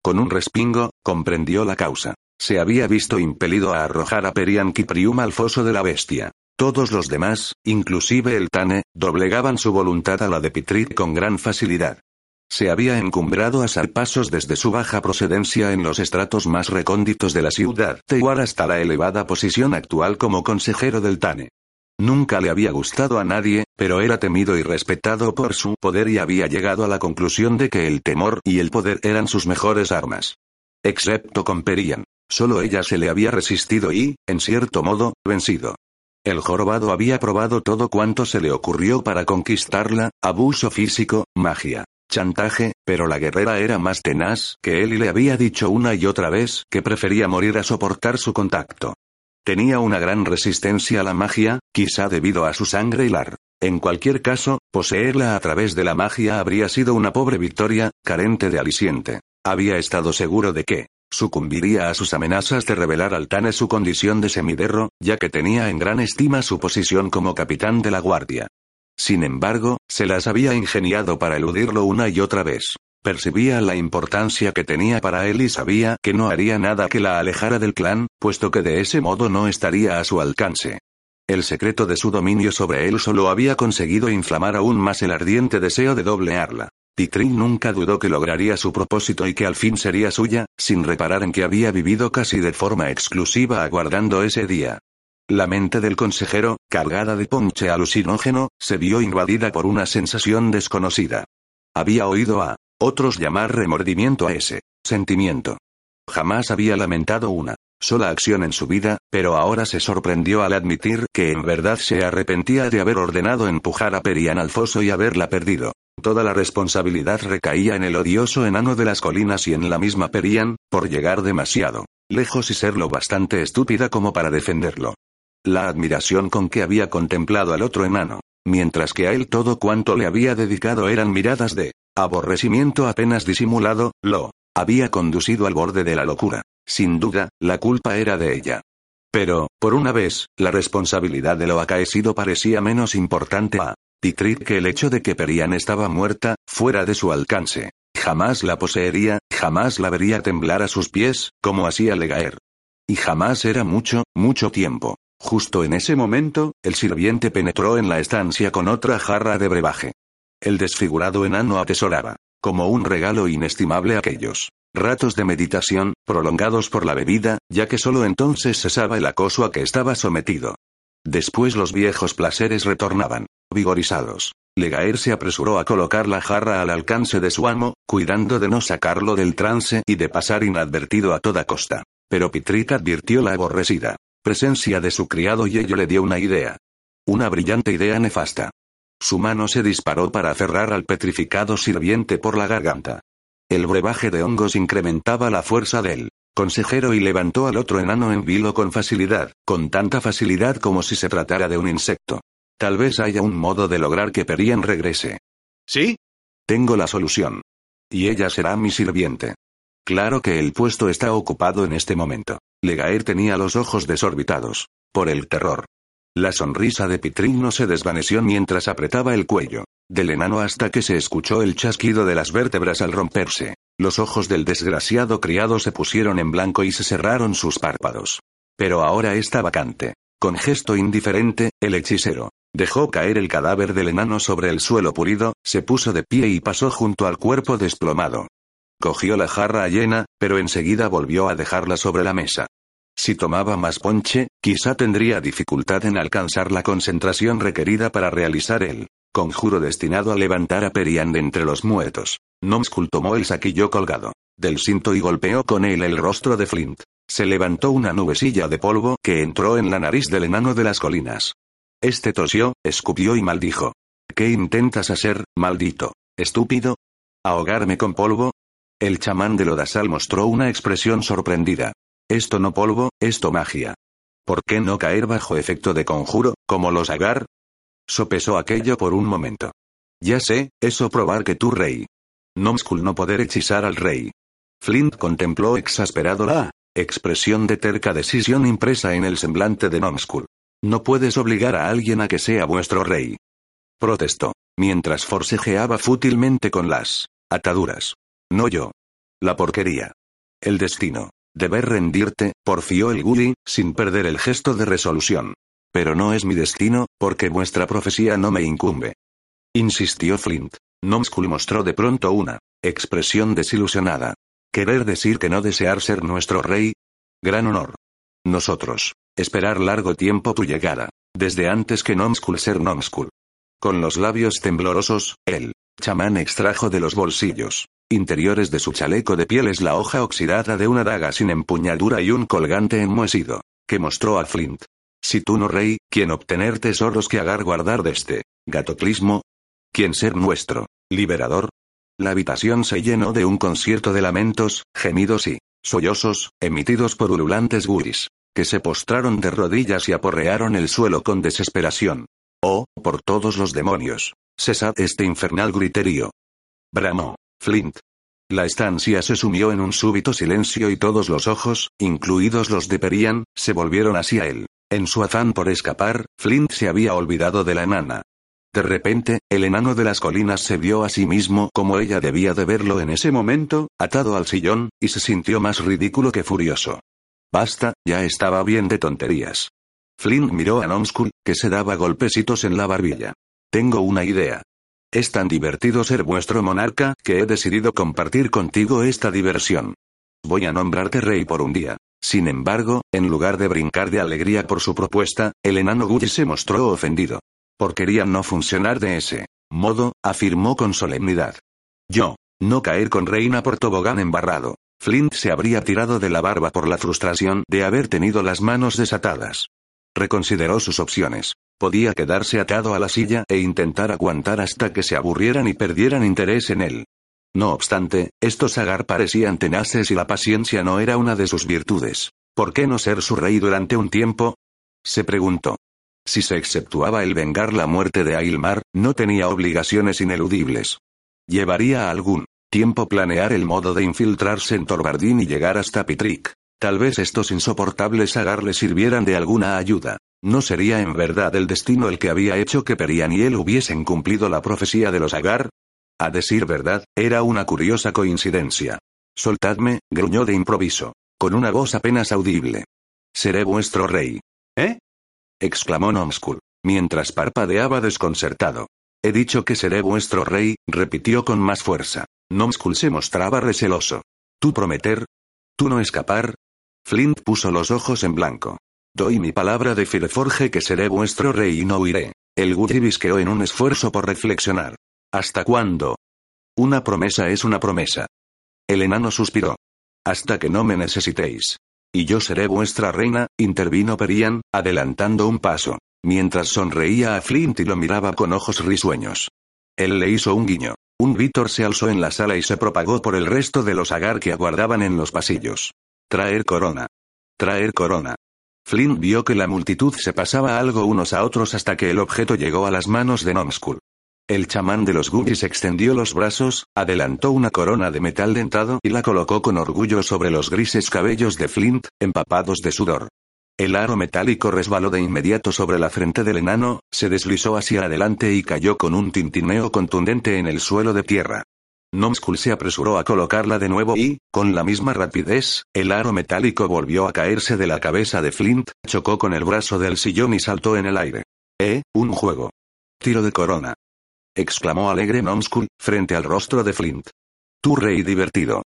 Con un respingo, comprendió la causa. Se había visto impelido a arrojar a Perian Kiprium al foso de la bestia. Todos los demás, inclusive el Tane, doblegaban su voluntad a la de Pitrit con gran facilidad. Se había encumbrado a salpasos desde su baja procedencia en los estratos más recónditos de la ciudad Tewar hasta la elevada posición actual como consejero del Tane. Nunca le había gustado a nadie, pero era temido y respetado por su poder y había llegado a la conclusión de que el temor y el poder eran sus mejores armas. Excepto con Perian. Solo ella se le había resistido y, en cierto modo, vencido. El jorobado había probado todo cuanto se le ocurrió para conquistarla, abuso físico, magia, chantaje, pero la guerrera era más tenaz que él y le había dicho una y otra vez que prefería morir a soportar su contacto. Tenía una gran resistencia a la magia, quizá debido a su sangre hilar. En cualquier caso, poseerla a través de la magia habría sido una pobre victoria, carente de aliciente. Había estado seguro de que sucumbiría a sus amenazas de revelar al Tane su condición de semiderro, ya que tenía en gran estima su posición como capitán de la guardia. Sin embargo, se las había ingeniado para eludirlo una y otra vez. Percibía la importancia que tenía para él y sabía que no haría nada que la alejara del clan, puesto que de ese modo no estaría a su alcance. El secreto de su dominio sobre él solo había conseguido inflamar aún más el ardiente deseo de doblearla. Titrin nunca dudó que lograría su propósito y que al fin sería suya, sin reparar en que había vivido casi de forma exclusiva aguardando ese día. La mente del consejero, cargada de ponche alucinógeno, se vio invadida por una sensación desconocida. Había oído a otros llamar remordimiento a ese sentimiento. Jamás había lamentado una sola acción en su vida, pero ahora se sorprendió al admitir que en verdad se arrepentía de haber ordenado empujar a Perian al foso y haberla perdido. Toda la responsabilidad recaía en el odioso enano de las colinas y en la misma Perian, por llegar demasiado lejos y ser lo bastante estúpida como para defenderlo. La admiración con que había contemplado al otro enano, mientras que a él todo cuanto le había dedicado eran miradas de aborrecimiento apenas disimulado, lo había conducido al borde de la locura. Sin duda, la culpa era de ella. Pero, por una vez, la responsabilidad de lo acaecido parecía menos importante a Pitrit que el hecho de que Perian estaba muerta, fuera de su alcance. Jamás la poseería, jamás la vería temblar a sus pies, como hacía Legaer. Y jamás era mucho, mucho tiempo. Justo en ese momento, el sirviente penetró en la estancia con otra jarra de brebaje. El desfigurado enano atesoraba, como un regalo inestimable aquellos ratos de meditación, prolongados por la bebida, ya que solo entonces cesaba el acoso a que estaba sometido. Después los viejos placeres retornaban, vigorizados. Legaer se apresuró a colocar la jarra al alcance de su amo, cuidando de no sacarlo del trance y de pasar inadvertido a toda costa. Pero Pitrick advirtió la aborrecida presencia de su criado y ello le dio una idea. Una brillante idea nefasta. Su mano se disparó para aferrar al petrificado sirviente por la garganta. El brebaje de hongos incrementaba la fuerza del consejero y levantó al otro enano en vilo con facilidad, con tanta facilidad como si se tratara de un insecto. Tal vez haya un modo de lograr que Perien regrese. ¿Sí? Tengo la solución. Y ella será mi sirviente. Claro que el puesto está ocupado en este momento. Legaer tenía los ojos desorbitados. Por el terror. La sonrisa de Pitrin no se desvaneció mientras apretaba el cuello del enano hasta que se escuchó el chasquido de las vértebras al romperse. Los ojos del desgraciado criado se pusieron en blanco y se cerraron sus párpados. Pero ahora está vacante. Con gesto indiferente, el hechicero dejó caer el cadáver del enano sobre el suelo pulido, se puso de pie y pasó junto al cuerpo desplomado. Cogió la jarra llena, pero enseguida volvió a dejarla sobre la mesa. Si tomaba más ponche, quizá tendría dificultad en alcanzar la concentración requerida para realizar el conjuro destinado a levantar a Perian de entre los muertos. Nomskull tomó el saquillo colgado del cinto y golpeó con él el rostro de Flint. Se levantó una nubecilla de polvo que entró en la nariz del enano de las colinas. Este tosió, escupió y maldijo. ¿Qué intentas hacer, maldito? ¿Estúpido? ¿Ahogarme con polvo? El chamán de Lodasal mostró una expresión sorprendida. Esto no polvo, esto magia. ¿Por qué no caer bajo efecto de conjuro, como los agar? Sopesó aquello por un momento. Ya sé, eso probar que tú rey. Nomskull no poder hechizar al rey. Flint contempló exasperado la expresión de terca decisión impresa en el semblante de Nomskull. No puedes obligar a alguien a que sea vuestro rey. Protestó, mientras forcejeaba fútilmente con las ataduras. No yo. La porquería. El destino. Deber rendirte, porfió el Gully, sin perder el gesto de resolución. Pero no es mi destino, porque vuestra profecía no me incumbe. Insistió Flint. Nomskull mostró de pronto una expresión desilusionada. ¿Querer decir que no desear ser nuestro rey? Gran honor. Nosotros. Esperar largo tiempo tu llegada. Desde antes que Nomskull ser Nomskull. Con los labios temblorosos, el chamán extrajo de los bolsillos interiores de su chaleco de pieles la hoja oxidada de una daga sin empuñadura y un colgante enmohecido, que mostró a Flint. Si tú no rey, ¿quién obtener tesoros que hagar guardar de este gatoclismo? ¿Quién ser nuestro liberador? La habitación se llenó de un concierto de lamentos, gemidos y sollozos, emitidos por ululantes guris, que se postraron de rodillas y aporrearon el suelo con desesperación. Oh, por todos los demonios. Cesad este infernal griterío. Bramó. Flint. La estancia se sumió en un súbito silencio y todos los ojos, incluidos los de Perian, se volvieron hacia él. En su afán por escapar, Flint se había olvidado de la enana. De repente, el enano de las colinas se vio a sí mismo como ella debía de verlo en ese momento, atado al sillón, y se sintió más ridículo que furioso. Basta, ya estaba bien de tonterías. Flint miró a Nomskull, que se daba golpecitos en la barbilla. Tengo una idea. Es tan divertido ser vuestro monarca, que he decidido compartir contigo esta diversión. Voy a nombrarte rey por un día. Sin embargo, en lugar de brincar de alegría por su propuesta, el enano Guy se mostró ofendido. Porquería no funcionar de ese modo, afirmó con solemnidad. Yo, no caer con reina por tobogán embarrado. Flint se habría tirado de la barba por la frustración de haber tenido las manos desatadas. Reconsideró sus opciones. Podía quedarse atado a la silla e intentar aguantar hasta que se aburrieran y perdieran interés en él. No obstante, estos agar parecían tenaces y la paciencia no era una de sus virtudes. ¿Por qué no ser su rey durante un tiempo? Se preguntó. Si se exceptuaba el vengar la muerte de Ailmar, no tenía obligaciones ineludibles. Llevaría algún tiempo planear el modo de infiltrarse en Torbardín y llegar hasta Pitrick. Tal vez estos insoportables agar le sirvieran de alguna ayuda. ¿No sería en verdad el destino el que había hecho que Perian y él hubiesen cumplido la profecía de los agar? A decir verdad, era una curiosa coincidencia. Soltadme, gruñó de improviso, con una voz apenas audible. Seré vuestro rey. ¿Eh? Exclamó Nomskul, mientras parpadeaba desconcertado. He dicho que seré vuestro rey, repitió con más fuerza. Nomskul se mostraba receloso. ¿Tú prometer? ¿Tú no escapar? Flint puso los ojos en blanco. Doy mi palabra de Fireforge que seré vuestro rey y no huiré. El Guti visqueó en un esfuerzo por reflexionar. ¿Hasta cuándo? Una promesa es una promesa. El enano suspiró. Hasta que no me necesitéis. Y yo seré vuestra reina, intervino Perian, adelantando un paso, mientras sonreía a Flint y lo miraba con ojos risueños. Él le hizo un guiño. Un Víctor se alzó en la sala y se propagó por el resto de los agar que aguardaban en los pasillos. Traer corona. Traer corona. Flint vio que la multitud se pasaba algo unos a otros hasta que el objeto llegó a las manos de Nomskull. El chamán de los Gugis extendió los brazos, adelantó una corona de metal dentado y la colocó con orgullo sobre los grises cabellos de Flint, empapados de sudor. El aro metálico resbaló de inmediato sobre la frente del enano, se deslizó hacia adelante y cayó con un tintineo contundente en el suelo de tierra. Nomskull se apresuró a colocarla de nuevo y, con la misma rapidez, el aro metálico volvió a caerse de la cabeza de Flint, chocó con el brazo del sillón y saltó en el aire. ¡Eh, un juego! Tiro de corona exclamó alegre Nomskull, frente al rostro de Flint. Tu rey divertido.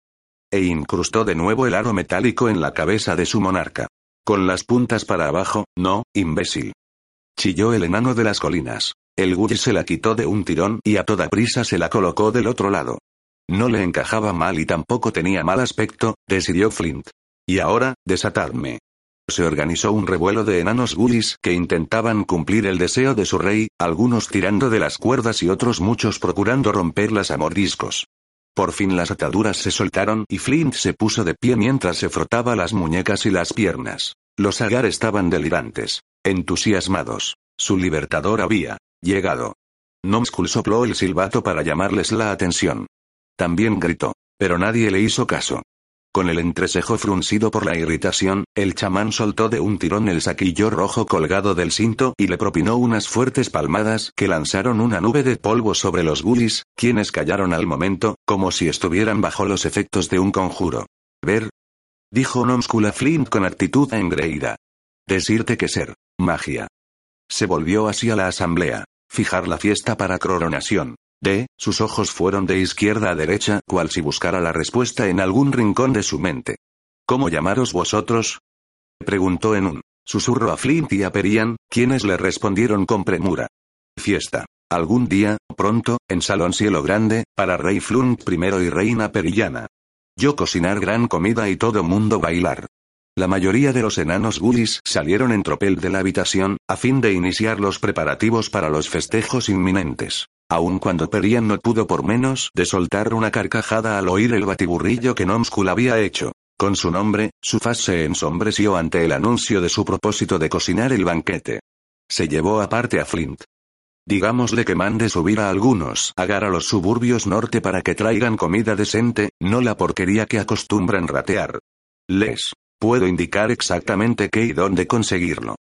E incrustó de nuevo el aro metálico en la cabeza de su monarca. Con las puntas para abajo, no, imbécil. Chilló el enano de las colinas. El Gully se la quitó de un tirón y a toda prisa se la colocó del otro lado. No le encajaba mal y tampoco tenía mal aspecto, decidió Flint. Y ahora, desatadme se organizó un revuelo de enanos gulis que intentaban cumplir el deseo de su rey, algunos tirando de las cuerdas y otros muchos procurando romperlas a mordiscos. Por fin las ataduras se soltaron y Flint se puso de pie mientras se frotaba las muñecas y las piernas. Los agar estaban delirantes, entusiasmados. Su libertador había llegado. Nomskull sopló el silbato para llamarles la atención. También gritó, pero nadie le hizo caso. Con el entrecejo fruncido por la irritación, el chamán soltó de un tirón el saquillo rojo colgado del cinto y le propinó unas fuertes palmadas que lanzaron una nube de polvo sobre los gulis, quienes callaron al momento, como si estuvieran bajo los efectos de un conjuro. Ver. Dijo Nomskula Flint con actitud engreída. Decirte que ser. Magia. Se volvió hacia la asamblea. Fijar la fiesta para coronación. D. Sus ojos fueron de izquierda a derecha, cual si buscara la respuesta en algún rincón de su mente. ¿Cómo llamaros vosotros? preguntó en un susurro a Flint y a Perian, quienes le respondieron con premura. Fiesta. Algún día, pronto, en Salón Cielo Grande, para Rey Flint primero y Reina Perillana. Yo cocinar gran comida y todo mundo bailar. La mayoría de los enanos gulis salieron en tropel de la habitación, a fin de iniciar los preparativos para los festejos inminentes. Aun cuando Perian no pudo por menos de soltar una carcajada al oír el batiburrillo que Nomskul había hecho. Con su nombre, su faz se ensombreció ante el anuncio de su propósito de cocinar el banquete. Se llevó aparte a Flint. Digámosle que mande subir a algunos agar a los suburbios norte para que traigan comida decente, no la porquería que acostumbran ratear. Les puedo indicar exactamente qué y dónde conseguirlo.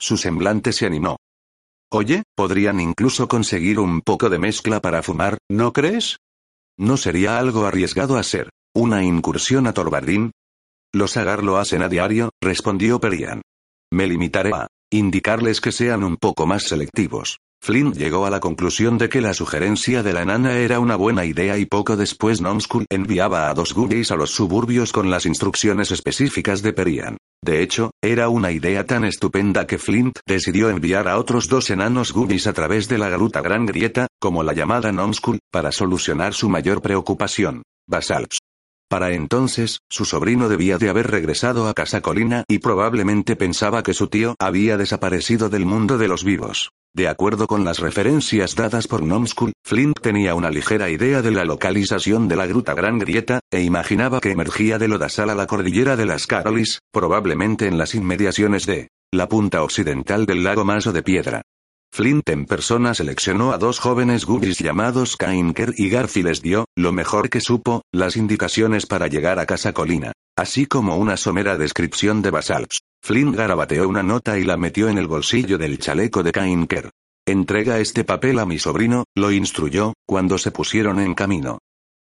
Su semblante se animó. Oye, podrían incluso conseguir un poco de mezcla para fumar, ¿no crees? ¿No sería algo arriesgado hacer una incursión a Torbardín? Los Agar lo hacen a diario, respondió Perian. Me limitaré a indicarles que sean un poco más selectivos. Flint llegó a la conclusión de que la sugerencia de la nana era una buena idea y poco después Nomskull enviaba a dos goodies a los suburbios con las instrucciones específicas de Perian. De hecho, era una idea tan estupenda que Flint decidió enviar a otros dos enanos goodies a través de la gruta Gran Grieta, como la llamada Nomskull, para solucionar su mayor preocupación. Basalps. Para entonces, su sobrino debía de haber regresado a Casa Colina y probablemente pensaba que su tío había desaparecido del mundo de los vivos. De acuerdo con las referencias dadas por Nomskull, Flint tenía una ligera idea de la localización de la gruta Gran Grieta, e imaginaba que emergía de Lodasal a la cordillera de las Carolis, probablemente en las inmediaciones de la punta occidental del lago Maso de Piedra. Flint en persona seleccionó a dos jóvenes Goodies llamados Kainker y Garfield les dio, lo mejor que supo, las indicaciones para llegar a Casa Colina, así como una somera descripción de Basalps. Flint garabateó una nota y la metió en el bolsillo del chaleco de Kainker. Entrega este papel a mi sobrino, lo instruyó, cuando se pusieron en camino.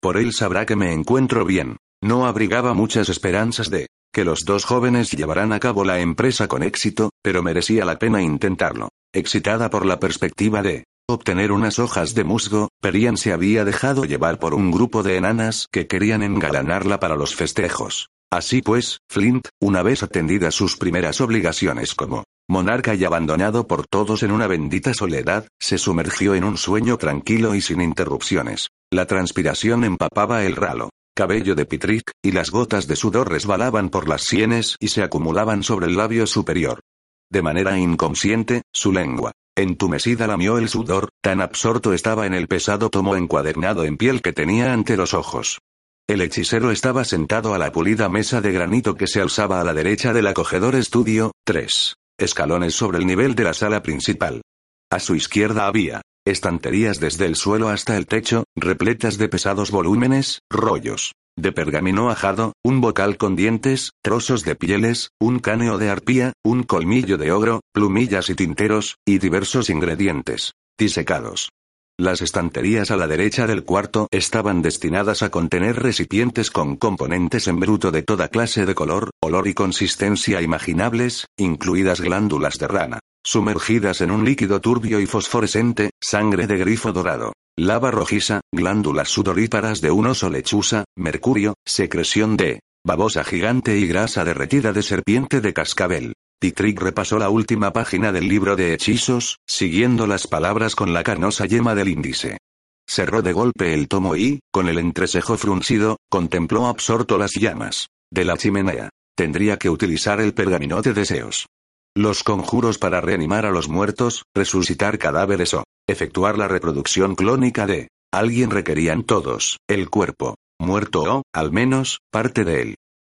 Por él sabrá que me encuentro bien. No abrigaba muchas esperanzas de que los dos jóvenes llevarán a cabo la empresa con éxito, pero merecía la pena intentarlo. Excitada por la perspectiva de obtener unas hojas de musgo, Perian se había dejado llevar por un grupo de enanas que querían engalanarla para los festejos. Así pues, Flint, una vez atendidas sus primeras obligaciones como monarca y abandonado por todos en una bendita soledad, se sumergió en un sueño tranquilo y sin interrupciones. La transpiración empapaba el ralo cabello de Pitrick, y las gotas de sudor resbalaban por las sienes y se acumulaban sobre el labio superior. De manera inconsciente, su lengua, entumecida lamió el sudor, tan absorto estaba en el pesado tomo encuadernado en piel que tenía ante los ojos. El hechicero estaba sentado a la pulida mesa de granito que se alzaba a la derecha del acogedor estudio, tres escalones sobre el nivel de la sala principal. A su izquierda había estanterías desde el suelo hasta el techo, repletas de pesados volúmenes, rollos, de pergamino ajado, un bocal con dientes, trozos de pieles, un cáneo de arpía, un colmillo de ogro, plumillas y tinteros, y diversos ingredientes, disecados. Las estanterías a la derecha del cuarto estaban destinadas a contener recipientes con componentes en bruto de toda clase de color, olor y consistencia imaginables, incluidas glándulas de rana, sumergidas en un líquido turbio y fosforescente, sangre de grifo dorado, lava rojiza, glándulas sudoríparas de un oso lechuza, mercurio, secreción de babosa gigante y grasa derretida de serpiente de cascabel. Titrick repasó la última página del libro de hechizos, siguiendo las palabras con la carnosa yema del índice. Cerró de golpe el tomo y, con el entrecejo fruncido, contempló absorto las llamas de la chimenea. Tendría que utilizar el pergamino de deseos. Los conjuros para reanimar a los muertos, resucitar cadáveres o efectuar la reproducción clónica de alguien requerían todos, el cuerpo, muerto o, al menos, parte de él.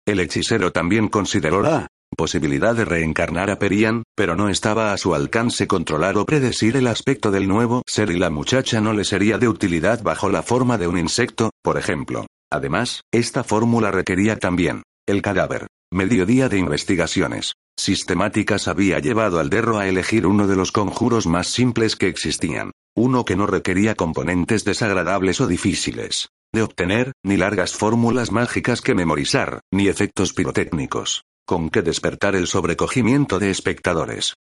El hechicero también consideró la posibilidad de reencarnar a Perian, pero no estaba a su alcance controlar o predecir el aspecto del nuevo ser y la muchacha no le sería de utilidad bajo la forma de un insecto, por ejemplo. Además, esta fórmula requería también el cadáver. Mediodía de investigaciones sistemáticas había llevado al Derro a elegir uno de los conjuros más simples que existían. Uno que no requería componentes desagradables o difíciles de obtener, ni largas fórmulas mágicas que memorizar, ni efectos pirotécnicos, con que despertar el sobrecogimiento de espectadores.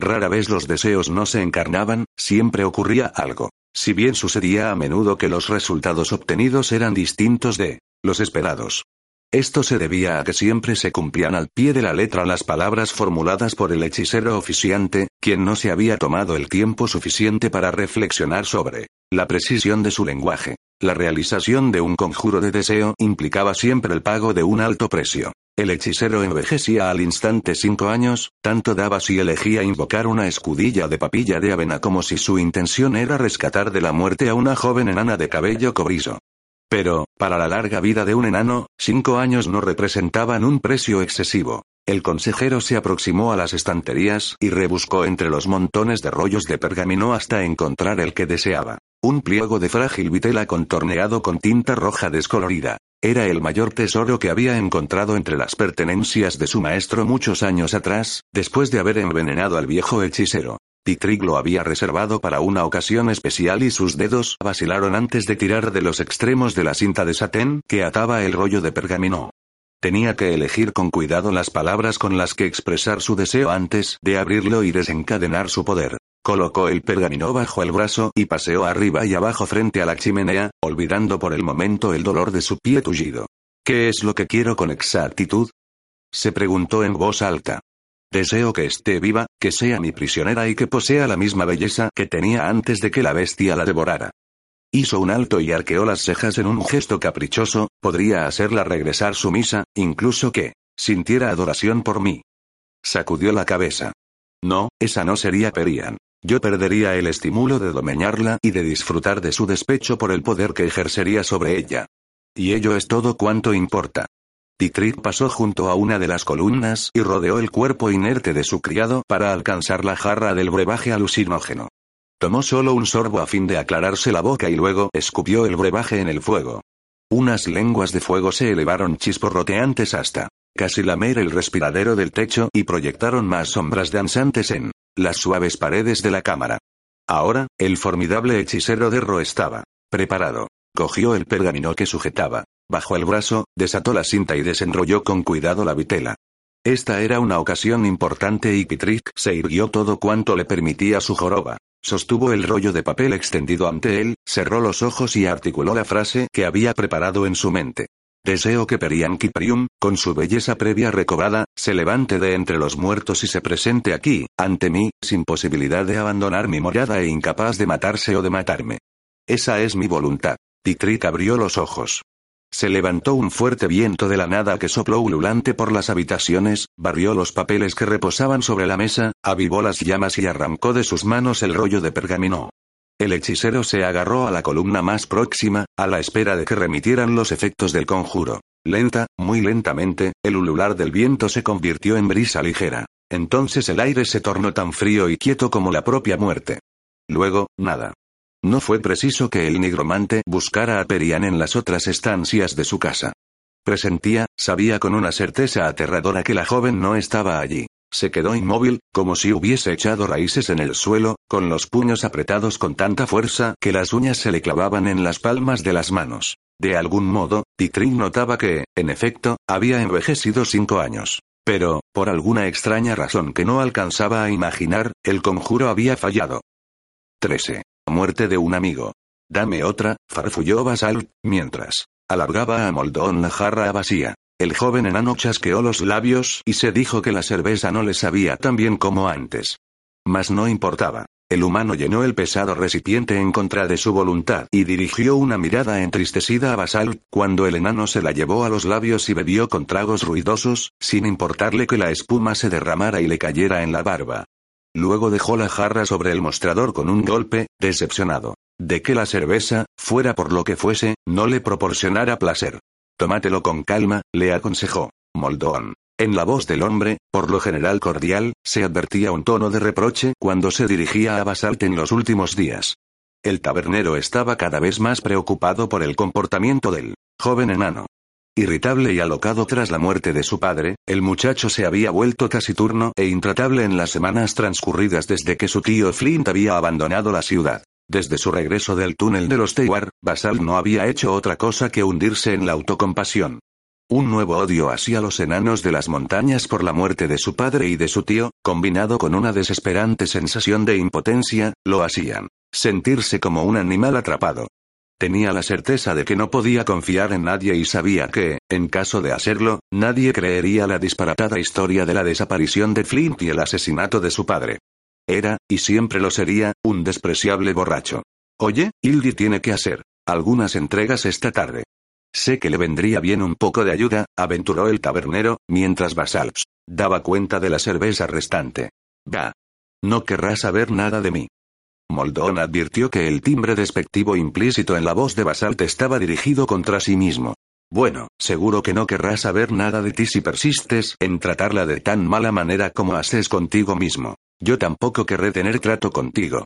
Rara vez los deseos no se encarnaban, siempre ocurría algo. Si bien sucedía a menudo que los resultados obtenidos eran distintos de los esperados. Esto se debía a que siempre se cumplían al pie de la letra las palabras formuladas por el hechicero oficiante, quien no se había tomado el tiempo suficiente para reflexionar sobre la precisión de su lenguaje. La realización de un conjuro de deseo implicaba siempre el pago de un alto precio. El hechicero envejecía al instante cinco años, tanto daba si elegía invocar una escudilla de papilla de avena como si su intención era rescatar de la muerte a una joven enana de cabello cobrizo. Pero, para la larga vida de un enano, cinco años no representaban un precio excesivo. El consejero se aproximó a las estanterías y rebuscó entre los montones de rollos de pergamino hasta encontrar el que deseaba. Un pliego de frágil vitela contorneado con tinta roja descolorida. Era el mayor tesoro que había encontrado entre las pertenencias de su maestro muchos años atrás, después de haber envenenado al viejo hechicero. Titrig lo había reservado para una ocasión especial y sus dedos vacilaron antes de tirar de los extremos de la cinta de satén que ataba el rollo de pergamino. Tenía que elegir con cuidado las palabras con las que expresar su deseo antes de abrirlo y desencadenar su poder. Colocó el pergamino bajo el brazo y paseó arriba y abajo frente a la chimenea, olvidando por el momento el dolor de su pie tullido. ¿Qué es lo que quiero con exactitud? se preguntó en voz alta. Deseo que esté viva, que sea mi prisionera y que posea la misma belleza que tenía antes de que la bestia la devorara. Hizo un alto y arqueó las cejas en un gesto caprichoso, podría hacerla regresar sumisa, incluso que sintiera adoración por mí. Sacudió la cabeza. No, esa no sería Perian. Yo perdería el estímulo de domeñarla y de disfrutar de su despecho por el poder que ejercería sobre ella. Y ello es todo cuanto importa. Titrit pasó junto a una de las columnas y rodeó el cuerpo inerte de su criado para alcanzar la jarra del brebaje alucinógeno. Tomó solo un sorbo a fin de aclararse la boca y luego escupió el brebaje en el fuego. Unas lenguas de fuego se elevaron chisporroteantes hasta casi lamer el respiradero del techo y proyectaron más sombras danzantes en las suaves paredes de la cámara. Ahora, el formidable hechicero de Ro estaba preparado. Cogió el pergamino que sujetaba bajo el brazo, desató la cinta y desenrolló con cuidado la vitela. Esta era una ocasión importante y Kitrik se irguió todo cuanto le permitía su joroba. Sostuvo el rollo de papel extendido ante él, cerró los ojos y articuló la frase que había preparado en su mente. Deseo que Perian Kiprium, con su belleza previa recobrada, se levante de entre los muertos y se presente aquí, ante mí, sin posibilidad de abandonar mi morada e incapaz de matarse o de matarme. Esa es mi voluntad. Titrik abrió los ojos. Se levantó un fuerte viento de la nada que sopló ululante por las habitaciones, barrió los papeles que reposaban sobre la mesa, avivó las llamas y arrancó de sus manos el rollo de pergamino. El hechicero se agarró a la columna más próxima, a la espera de que remitieran los efectos del conjuro. Lenta, muy lentamente, el ulular del viento se convirtió en brisa ligera. Entonces el aire se tornó tan frío y quieto como la propia muerte. Luego, nada. No fue preciso que el nigromante buscara a Perian en las otras estancias de su casa. Presentía, sabía con una certeza aterradora que la joven no estaba allí. Se quedó inmóvil, como si hubiese echado raíces en el suelo, con los puños apretados con tanta fuerza que las uñas se le clavaban en las palmas de las manos. De algún modo, Titrin notaba que, en efecto, había envejecido cinco años. Pero, por alguna extraña razón que no alcanzaba a imaginar, el conjuro había fallado. 13. Muerte de un amigo. Dame otra, farfulló Basalt, mientras alargaba a Moldón la jarra vacía. El joven enano chasqueó los labios y se dijo que la cerveza no le sabía tan bien como antes. Mas no importaba. El humano llenó el pesado recipiente en contra de su voluntad y dirigió una mirada entristecida a Basalt cuando el enano se la llevó a los labios y bebió con tragos ruidosos, sin importarle que la espuma se derramara y le cayera en la barba. Luego dejó la jarra sobre el mostrador con un golpe, decepcionado. De que la cerveza, fuera por lo que fuese, no le proporcionara placer. Tómatelo con calma, le aconsejó. Moldón. En la voz del hombre, por lo general cordial, se advertía un tono de reproche cuando se dirigía a Basalt en los últimos días. El tabernero estaba cada vez más preocupado por el comportamiento del joven enano. Irritable y alocado tras la muerte de su padre, el muchacho se había vuelto taciturno e intratable en las semanas transcurridas desde que su tío Flint había abandonado la ciudad. Desde su regreso del túnel de los Tewar, Basal no había hecho otra cosa que hundirse en la autocompasión. Un nuevo odio hacia los enanos de las montañas por la muerte de su padre y de su tío, combinado con una desesperante sensación de impotencia, lo hacían sentirse como un animal atrapado. Tenía la certeza de que no podía confiar en nadie y sabía que, en caso de hacerlo, nadie creería la disparatada historia de la desaparición de Flint y el asesinato de su padre. Era, y siempre lo sería, un despreciable borracho. Oye, Hildy tiene que hacer algunas entregas esta tarde. Sé que le vendría bien un poco de ayuda, aventuró el tabernero, mientras Basalps daba cuenta de la cerveza restante. Va. No querrás saber nada de mí. Moldón advirtió que el timbre despectivo implícito en la voz de Basalt estaba dirigido contra sí mismo. Bueno, seguro que no querrás saber nada de ti si persistes en tratarla de tan mala manera como haces contigo mismo. Yo tampoco querré tener trato contigo.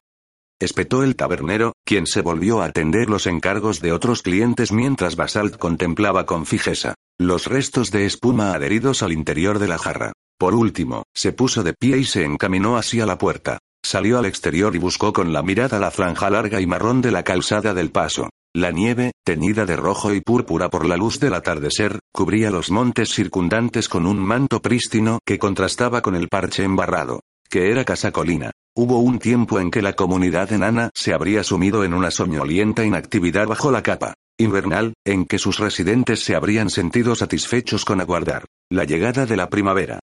Espetó el tabernero, quien se volvió a atender los encargos de otros clientes mientras Basalt contemplaba con fijeza los restos de espuma adheridos al interior de la jarra. Por último, se puso de pie y se encaminó hacia la puerta. Salió al exterior y buscó con la mirada la franja larga y marrón de la calzada del paso. La nieve, teñida de rojo y púrpura por la luz del atardecer, cubría los montes circundantes con un manto prístino que contrastaba con el parche embarrado, que era casa colina. Hubo un tiempo en que la comunidad enana se habría sumido en una soñolienta inactividad bajo la capa invernal, en que sus residentes se habrían sentido satisfechos con aguardar la llegada de la primavera.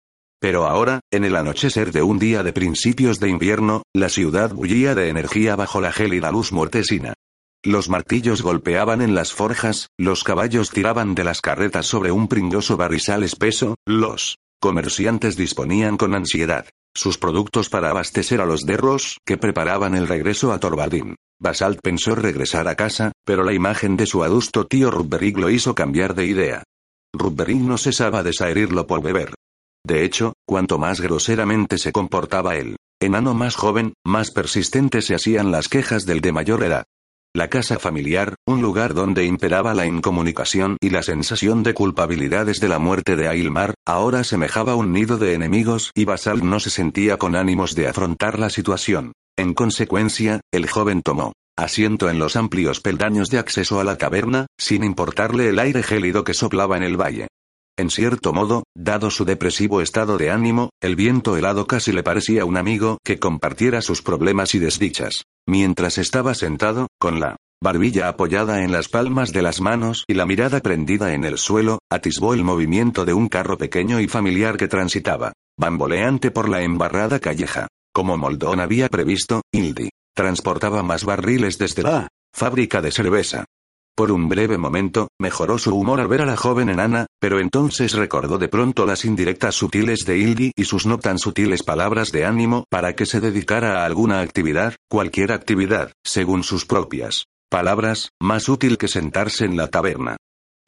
Pero ahora, en el anochecer de un día de principios de invierno, la ciudad bullía de energía bajo la gélida luz mortecina. Los martillos golpeaban en las forjas, los caballos tiraban de las carretas sobre un pringoso barrizal espeso, los comerciantes disponían con ansiedad sus productos para abastecer a los derros que preparaban el regreso a Torbadín. Basalt pensó regresar a casa, pero la imagen de su adusto tío Rubberig lo hizo cambiar de idea. Rubberin no cesaba de saherirlo por beber. De hecho, cuanto más groseramente se comportaba el enano más joven, más persistentes se hacían las quejas del de mayor edad. La casa familiar, un lugar donde imperaba la incomunicación y la sensación de culpabilidad desde la muerte de Ailmar, ahora semejaba un nido de enemigos y Basal no se sentía con ánimos de afrontar la situación. En consecuencia, el joven tomó asiento en los amplios peldaños de acceso a la caverna, sin importarle el aire gélido que soplaba en el valle. En cierto modo, dado su depresivo estado de ánimo, el viento helado casi le parecía un amigo que compartiera sus problemas y desdichas. Mientras estaba sentado, con la barbilla apoyada en las palmas de las manos y la mirada prendida en el suelo, atisbó el movimiento de un carro pequeño y familiar que transitaba, bamboleante por la embarrada calleja. Como Moldón había previsto, Hildi transportaba más barriles desde la fábrica de cerveza. Por un breve momento, mejoró su humor al ver a la joven enana, pero entonces recordó de pronto las indirectas sutiles de Hildy y sus no tan sutiles palabras de ánimo para que se dedicara a alguna actividad, cualquier actividad, según sus propias palabras, más útil que sentarse en la taberna.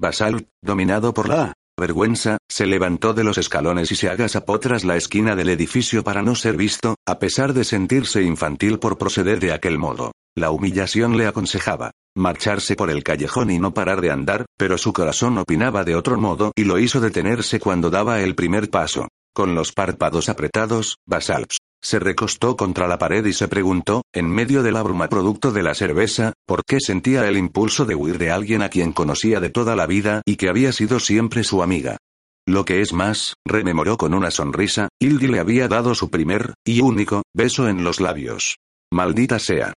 Basalt, dominado por la vergüenza, se levantó de los escalones y se agazapó tras la esquina del edificio para no ser visto, a pesar de sentirse infantil por proceder de aquel modo. La humillación le aconsejaba marcharse por el callejón y no parar de andar, pero su corazón opinaba de otro modo y lo hizo detenerse cuando daba el primer paso. Con los párpados apretados, Basalps se recostó contra la pared y se preguntó, en medio de la bruma producto de la cerveza, por qué sentía el impulso de huir de alguien a quien conocía de toda la vida y que había sido siempre su amiga. Lo que es más, rememoró con una sonrisa, Hildy le había dado su primer, y único, beso en los labios. Maldita sea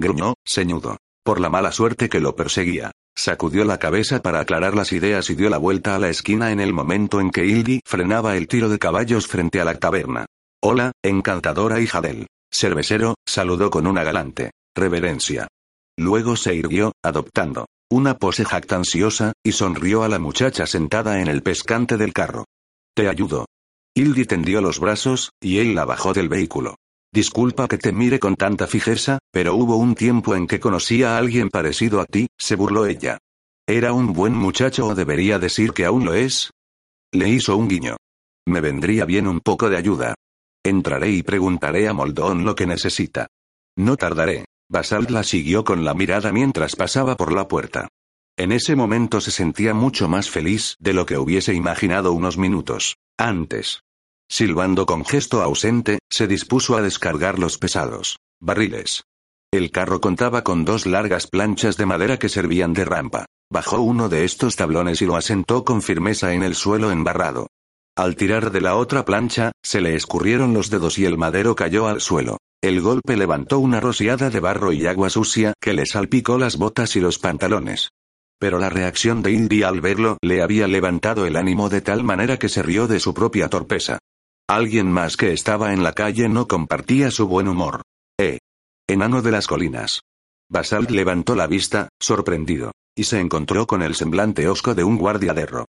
gruñó, ceñudo. Por la mala suerte que lo perseguía. Sacudió la cabeza para aclarar las ideas y dio la vuelta a la esquina en el momento en que Hildy frenaba el tiro de caballos frente a la taberna. Hola, encantadora hija del cervecero, saludó con una galante reverencia. Luego se irguió, adoptando una pose jactanciosa, y sonrió a la muchacha sentada en el pescante del carro. Te ayudo. Hildy tendió los brazos, y él la bajó del vehículo. Disculpa que te mire con tanta fijeza, pero hubo un tiempo en que conocí a alguien parecido a ti, se burló ella. ¿Era un buen muchacho o debería decir que aún lo es? Le hizo un guiño. Me vendría bien un poco de ayuda. Entraré y preguntaré a Moldón lo que necesita. No tardaré. Basalt la siguió con la mirada mientras pasaba por la puerta. En ese momento se sentía mucho más feliz de lo que hubiese imaginado unos minutos antes. Silbando con gesto ausente, se dispuso a descargar los pesados barriles. El carro contaba con dos largas planchas de madera que servían de rampa. Bajó uno de estos tablones y lo asentó con firmeza en el suelo embarrado. Al tirar de la otra plancha, se le escurrieron los dedos y el madero cayó al suelo. El golpe levantó una rociada de barro y agua sucia que le salpicó las botas y los pantalones. Pero la reacción de Indy al verlo le había levantado el ánimo de tal manera que se rió de su propia torpeza. Alguien más que estaba en la calle no compartía su buen humor. Eh. Enano de las colinas. Basalt levantó la vista, sorprendido, y se encontró con el semblante hosco de un guardiaderro.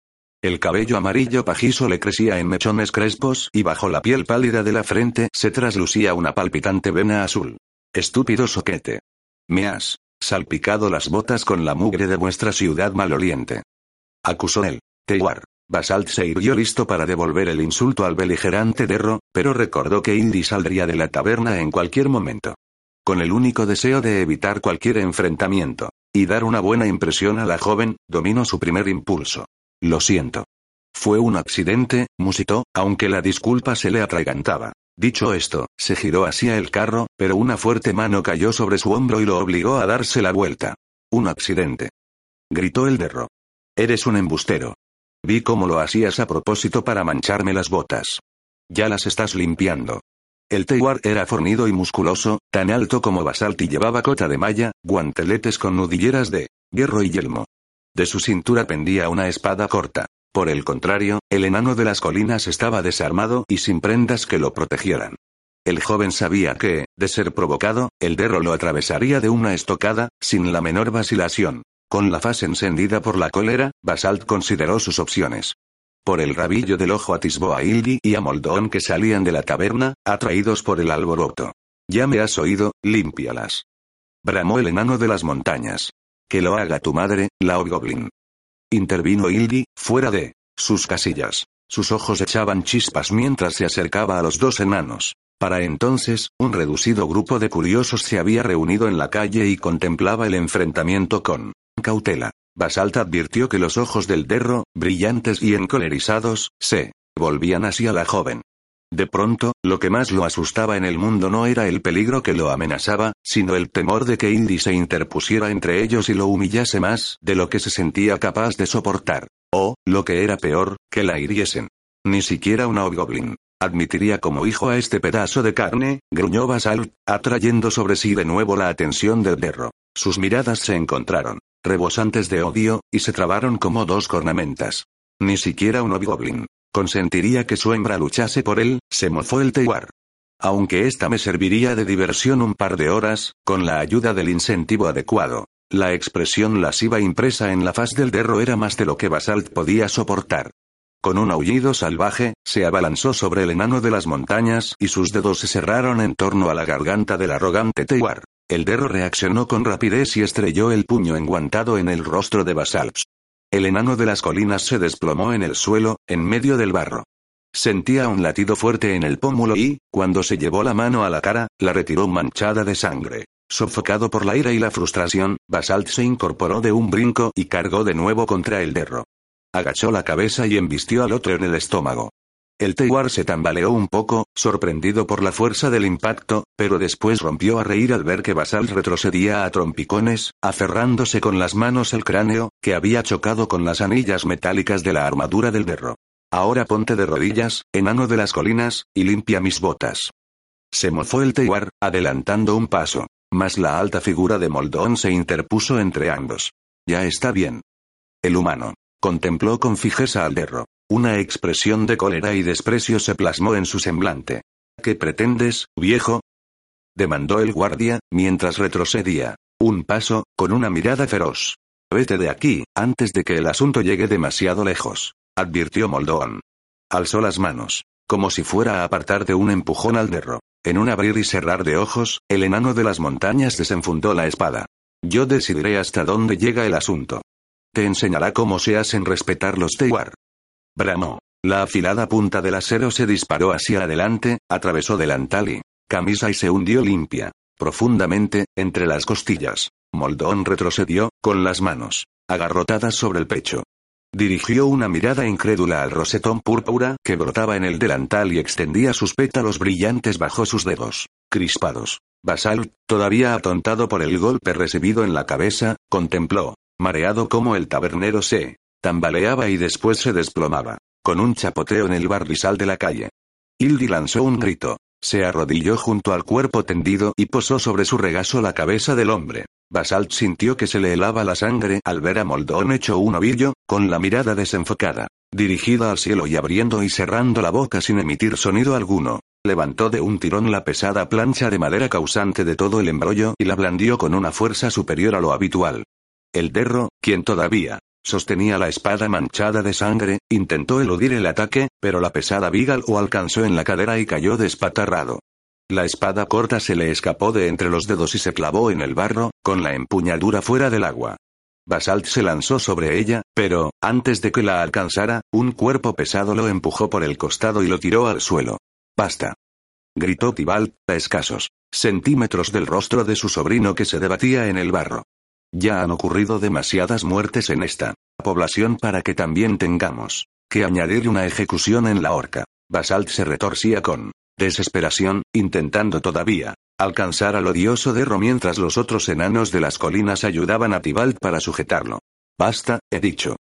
El cabello amarillo pajizo le crecía en mechones crespos y bajo la piel pálida de la frente se traslucía una palpitante vena azul. Estúpido soquete. Me has salpicado las botas con la mugre de vuestra ciudad maloliente. Acusó él. Tewar. Basalt se irguió listo para devolver el insulto al beligerante Derro, pero recordó que Indy saldría de la taberna en cualquier momento. Con el único deseo de evitar cualquier enfrentamiento, y dar una buena impresión a la joven, dominó su primer impulso. Lo siento. Fue un accidente, musitó, aunque la disculpa se le atragantaba. Dicho esto, se giró hacia el carro, pero una fuerte mano cayó sobre su hombro y lo obligó a darse la vuelta. Un accidente. Gritó el derro. Eres un embustero. Vi cómo lo hacías a propósito para mancharme las botas. Ya las estás limpiando. El Tewar era fornido y musculoso, tan alto como basalto y llevaba cota de malla, guanteletes con nudilleras de hierro y yelmo. De su cintura pendía una espada corta. Por el contrario, el enano de las colinas estaba desarmado y sin prendas que lo protegieran. El joven sabía que, de ser provocado, el derro lo atravesaría de una estocada, sin la menor vacilación. Con la faz encendida por la cólera, Basalt consideró sus opciones. Por el rabillo del ojo atisbó a Hildy y a Moldón que salían de la taberna, atraídos por el alboroto. Ya me has oído, límpialas. Bramó el enano de las montañas. Que lo haga tu madre, la Goblin. intervino Hildi, fuera de sus casillas. Sus ojos echaban chispas mientras se acercaba a los dos enanos. Para entonces, un reducido grupo de curiosos se había reunido en la calle y contemplaba el enfrentamiento con cautela. Basalt advirtió que los ojos del derro, brillantes y encolerizados, se volvían hacia la joven. De pronto, lo que más lo asustaba en el mundo no era el peligro que lo amenazaba, sino el temor de que Indy se interpusiera entre ellos y lo humillase más de lo que se sentía capaz de soportar. O, lo que era peor, que la hiriesen. Ni siquiera un Hobgoblin. Admitiría como hijo a este pedazo de carne, gruñó Basalt, atrayendo sobre sí de nuevo la atención del derro. Sus miradas se encontraron, rebosantes de odio, y se trabaron como dos cornamentas. Ni siquiera un Hobgoblin. Consentiría que su hembra luchase por él, se mofó el Tewar. Aunque esta me serviría de diversión un par de horas, con la ayuda del incentivo adecuado. La expresión lasciva impresa en la faz del derro era más de lo que Basalt podía soportar. Con un aullido salvaje, se abalanzó sobre el enano de las montañas y sus dedos se cerraron en torno a la garganta del arrogante Tewar. El derro reaccionó con rapidez y estrelló el puño enguantado en el rostro de Basalt. El enano de las colinas se desplomó en el suelo, en medio del barro. Sentía un latido fuerte en el pómulo y, cuando se llevó la mano a la cara, la retiró manchada de sangre. Sofocado por la ira y la frustración, Basalt se incorporó de un brinco y cargó de nuevo contra el derro. Agachó la cabeza y embistió al otro en el estómago. El Tewar se tambaleó un poco, sorprendido por la fuerza del impacto, pero después rompió a reír al ver que Basal retrocedía a trompicones, aferrándose con las manos el cráneo, que había chocado con las anillas metálicas de la armadura del derro. Ahora ponte de rodillas, enano de las colinas, y limpia mis botas. Se mofó el Tewar, adelantando un paso, mas la alta figura de Moldón se interpuso entre ambos. Ya está bien. El humano. Contempló con fijeza al derro. Una expresión de cólera y desprecio se plasmó en su semblante. ¿Qué pretendes, viejo? demandó el guardia, mientras retrocedía. Un paso, con una mirada feroz. Vete de aquí, antes de que el asunto llegue demasiado lejos, advirtió Moldón. Alzó las manos, como si fuera a apartar de un empujón al derro. En un abrir y cerrar de ojos, el enano de las montañas desenfundó la espada. Yo decidiré hasta dónde llega el asunto. Te enseñará cómo se hacen respetar los Tewar. Bramó. La afilada punta del acero se disparó hacia adelante, atravesó delantal y camisa y se hundió limpia, profundamente, entre las costillas. Moldón retrocedió, con las manos agarrotadas sobre el pecho. Dirigió una mirada incrédula al rosetón púrpura que brotaba en el delantal y extendía sus pétalos brillantes bajo sus dedos, crispados. Basalt, todavía atontado por el golpe recibido en la cabeza, contempló, mareado como el tabernero se tambaleaba y después se desplomaba, con un chapoteo en el barrizal de la calle. Hildy lanzó un grito, se arrodilló junto al cuerpo tendido y posó sobre su regazo la cabeza del hombre. Basalt sintió que se le helaba la sangre al ver a Moldón hecho un ovillo, con la mirada desenfocada, dirigida al cielo y abriendo y cerrando la boca sin emitir sonido alguno. Levantó de un tirón la pesada plancha de madera causante de todo el embrollo y la blandió con una fuerza superior a lo habitual. El derro, quien todavía sostenía la espada manchada de sangre, intentó eludir el ataque, pero la pesada viga lo alcanzó en la cadera y cayó despatarrado. La espada corta se le escapó de entre los dedos y se clavó en el barro, con la empuñadura fuera del agua. Basalt se lanzó sobre ella, pero, antes de que la alcanzara, un cuerpo pesado lo empujó por el costado y lo tiró al suelo. Basta. Gritó Tibalt, a escasos centímetros del rostro de su sobrino que se debatía en el barro. Ya han ocurrido demasiadas muertes en esta población para que también tengamos que añadir una ejecución en la horca. Basalt se retorcía con desesperación, intentando todavía alcanzar al odioso Derro mientras los otros enanos de las colinas ayudaban a Tibalt para sujetarlo. Basta, he dicho.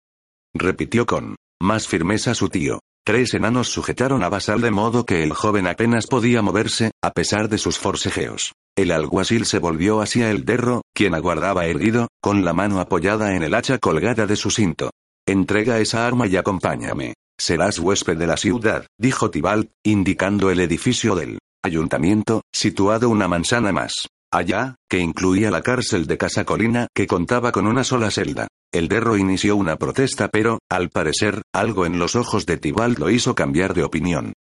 Repitió con más firmeza su tío. Tres enanos sujetaron a Basal de modo que el joven apenas podía moverse, a pesar de sus forcejeos. El alguacil se volvió hacia el derro, quien aguardaba erguido, con la mano apoyada en el hacha colgada de su cinto. Entrega esa arma y acompáñame. Serás huésped de la ciudad, dijo Tibalt, indicando el edificio del ayuntamiento, situado una manzana más allá, que incluía la cárcel de Casa Colina, que contaba con una sola celda. El derro inició una protesta, pero, al parecer, algo en los ojos de Tibalt lo hizo cambiar de opinión.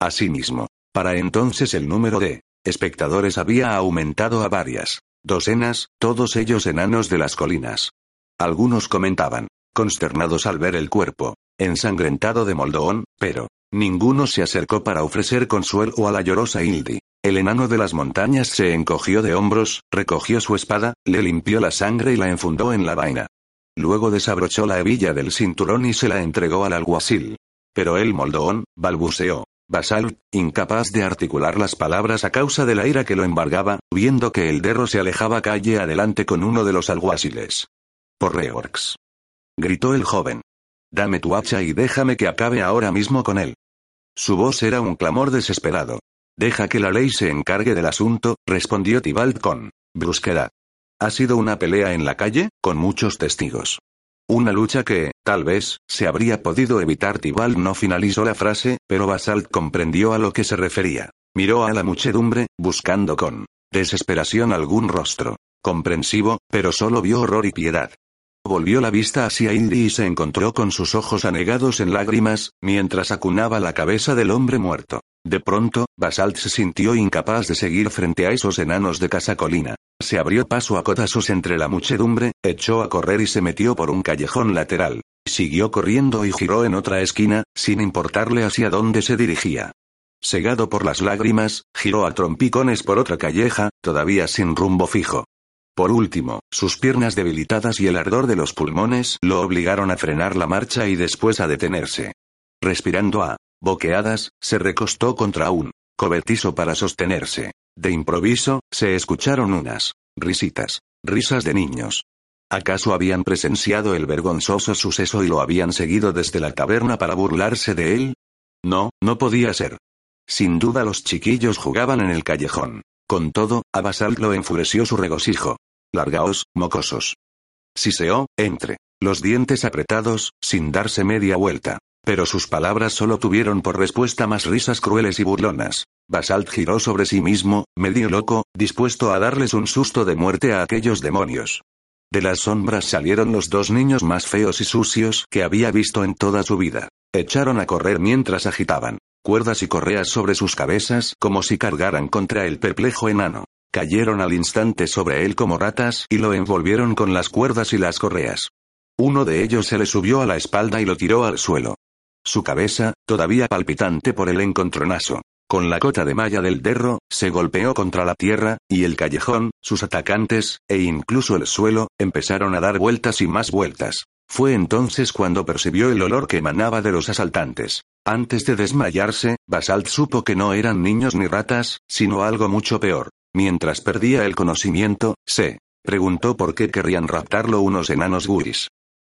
Asimismo, para entonces el número de espectadores había aumentado a varias docenas, todos ellos enanos de las colinas. Algunos comentaban, consternados al ver el cuerpo ensangrentado de Moldoón, pero ninguno se acercó para ofrecer consuelo a la llorosa Hildi. El enano de las montañas se encogió de hombros, recogió su espada, le limpió la sangre y la enfundó en la vaina. Luego desabrochó la hebilla del cinturón y se la entregó al alguacil. Pero el Moldoón, balbuceó. Basalt, incapaz de articular las palabras a causa de la ira que lo embargaba, viendo que el derro se alejaba calle adelante con uno de los alguaciles. Por Reorx. Gritó el joven. Dame tu hacha y déjame que acabe ahora mismo con él. Su voz era un clamor desesperado. Deja que la ley se encargue del asunto, respondió Tibalt con brusquedad. Ha sido una pelea en la calle, con muchos testigos. Una lucha que, tal vez, se habría podido evitar. Tibalt no finalizó la frase, pero Basalt comprendió a lo que se refería. Miró a la muchedumbre, buscando con desesperación algún rostro. Comprensivo, pero solo vio horror y piedad. Volvió la vista hacia Indy y se encontró con sus ojos anegados en lágrimas, mientras acunaba la cabeza del hombre muerto. De pronto, Basalt se sintió incapaz de seguir frente a esos enanos de casa colina. Se abrió paso a cotazos entre la muchedumbre, echó a correr y se metió por un callejón lateral. Siguió corriendo y giró en otra esquina, sin importarle hacia dónde se dirigía. Segado por las lágrimas, giró a trompicones por otra calleja, todavía sin rumbo fijo. Por último, sus piernas debilitadas y el ardor de los pulmones lo obligaron a frenar la marcha y después a detenerse. Respirando a boqueadas, se recostó contra un cobertizo para sostenerse. De improviso, se escucharon unas risitas, risas de niños. ¿Acaso habían presenciado el vergonzoso suceso y lo habían seguido desde la taberna para burlarse de él? No, no podía ser. Sin duda los chiquillos jugaban en el callejón. Con todo, a Basalt lo enfureció su regocijo. Largaos, mocosos. Siseó, entre los dientes apretados, sin darse media vuelta. Pero sus palabras solo tuvieron por respuesta más risas crueles y burlonas. Basalt giró sobre sí mismo, medio loco, dispuesto a darles un susto de muerte a aquellos demonios. De las sombras salieron los dos niños más feos y sucios que había visto en toda su vida. Echaron a correr mientras agitaban cuerdas y correas sobre sus cabezas como si cargaran contra el perplejo enano. Cayeron al instante sobre él como ratas y lo envolvieron con las cuerdas y las correas. Uno de ellos se le subió a la espalda y lo tiró al suelo. Su cabeza, todavía palpitante por el encontronazo, con la cota de malla del derro, se golpeó contra la tierra, y el callejón, sus atacantes, e incluso el suelo, empezaron a dar vueltas y más vueltas. Fue entonces cuando percibió el olor que emanaba de los asaltantes. Antes de desmayarse, Basalt supo que no eran niños ni ratas, sino algo mucho peor. Mientras perdía el conocimiento, se preguntó por qué querrían raptarlo unos enanos guris.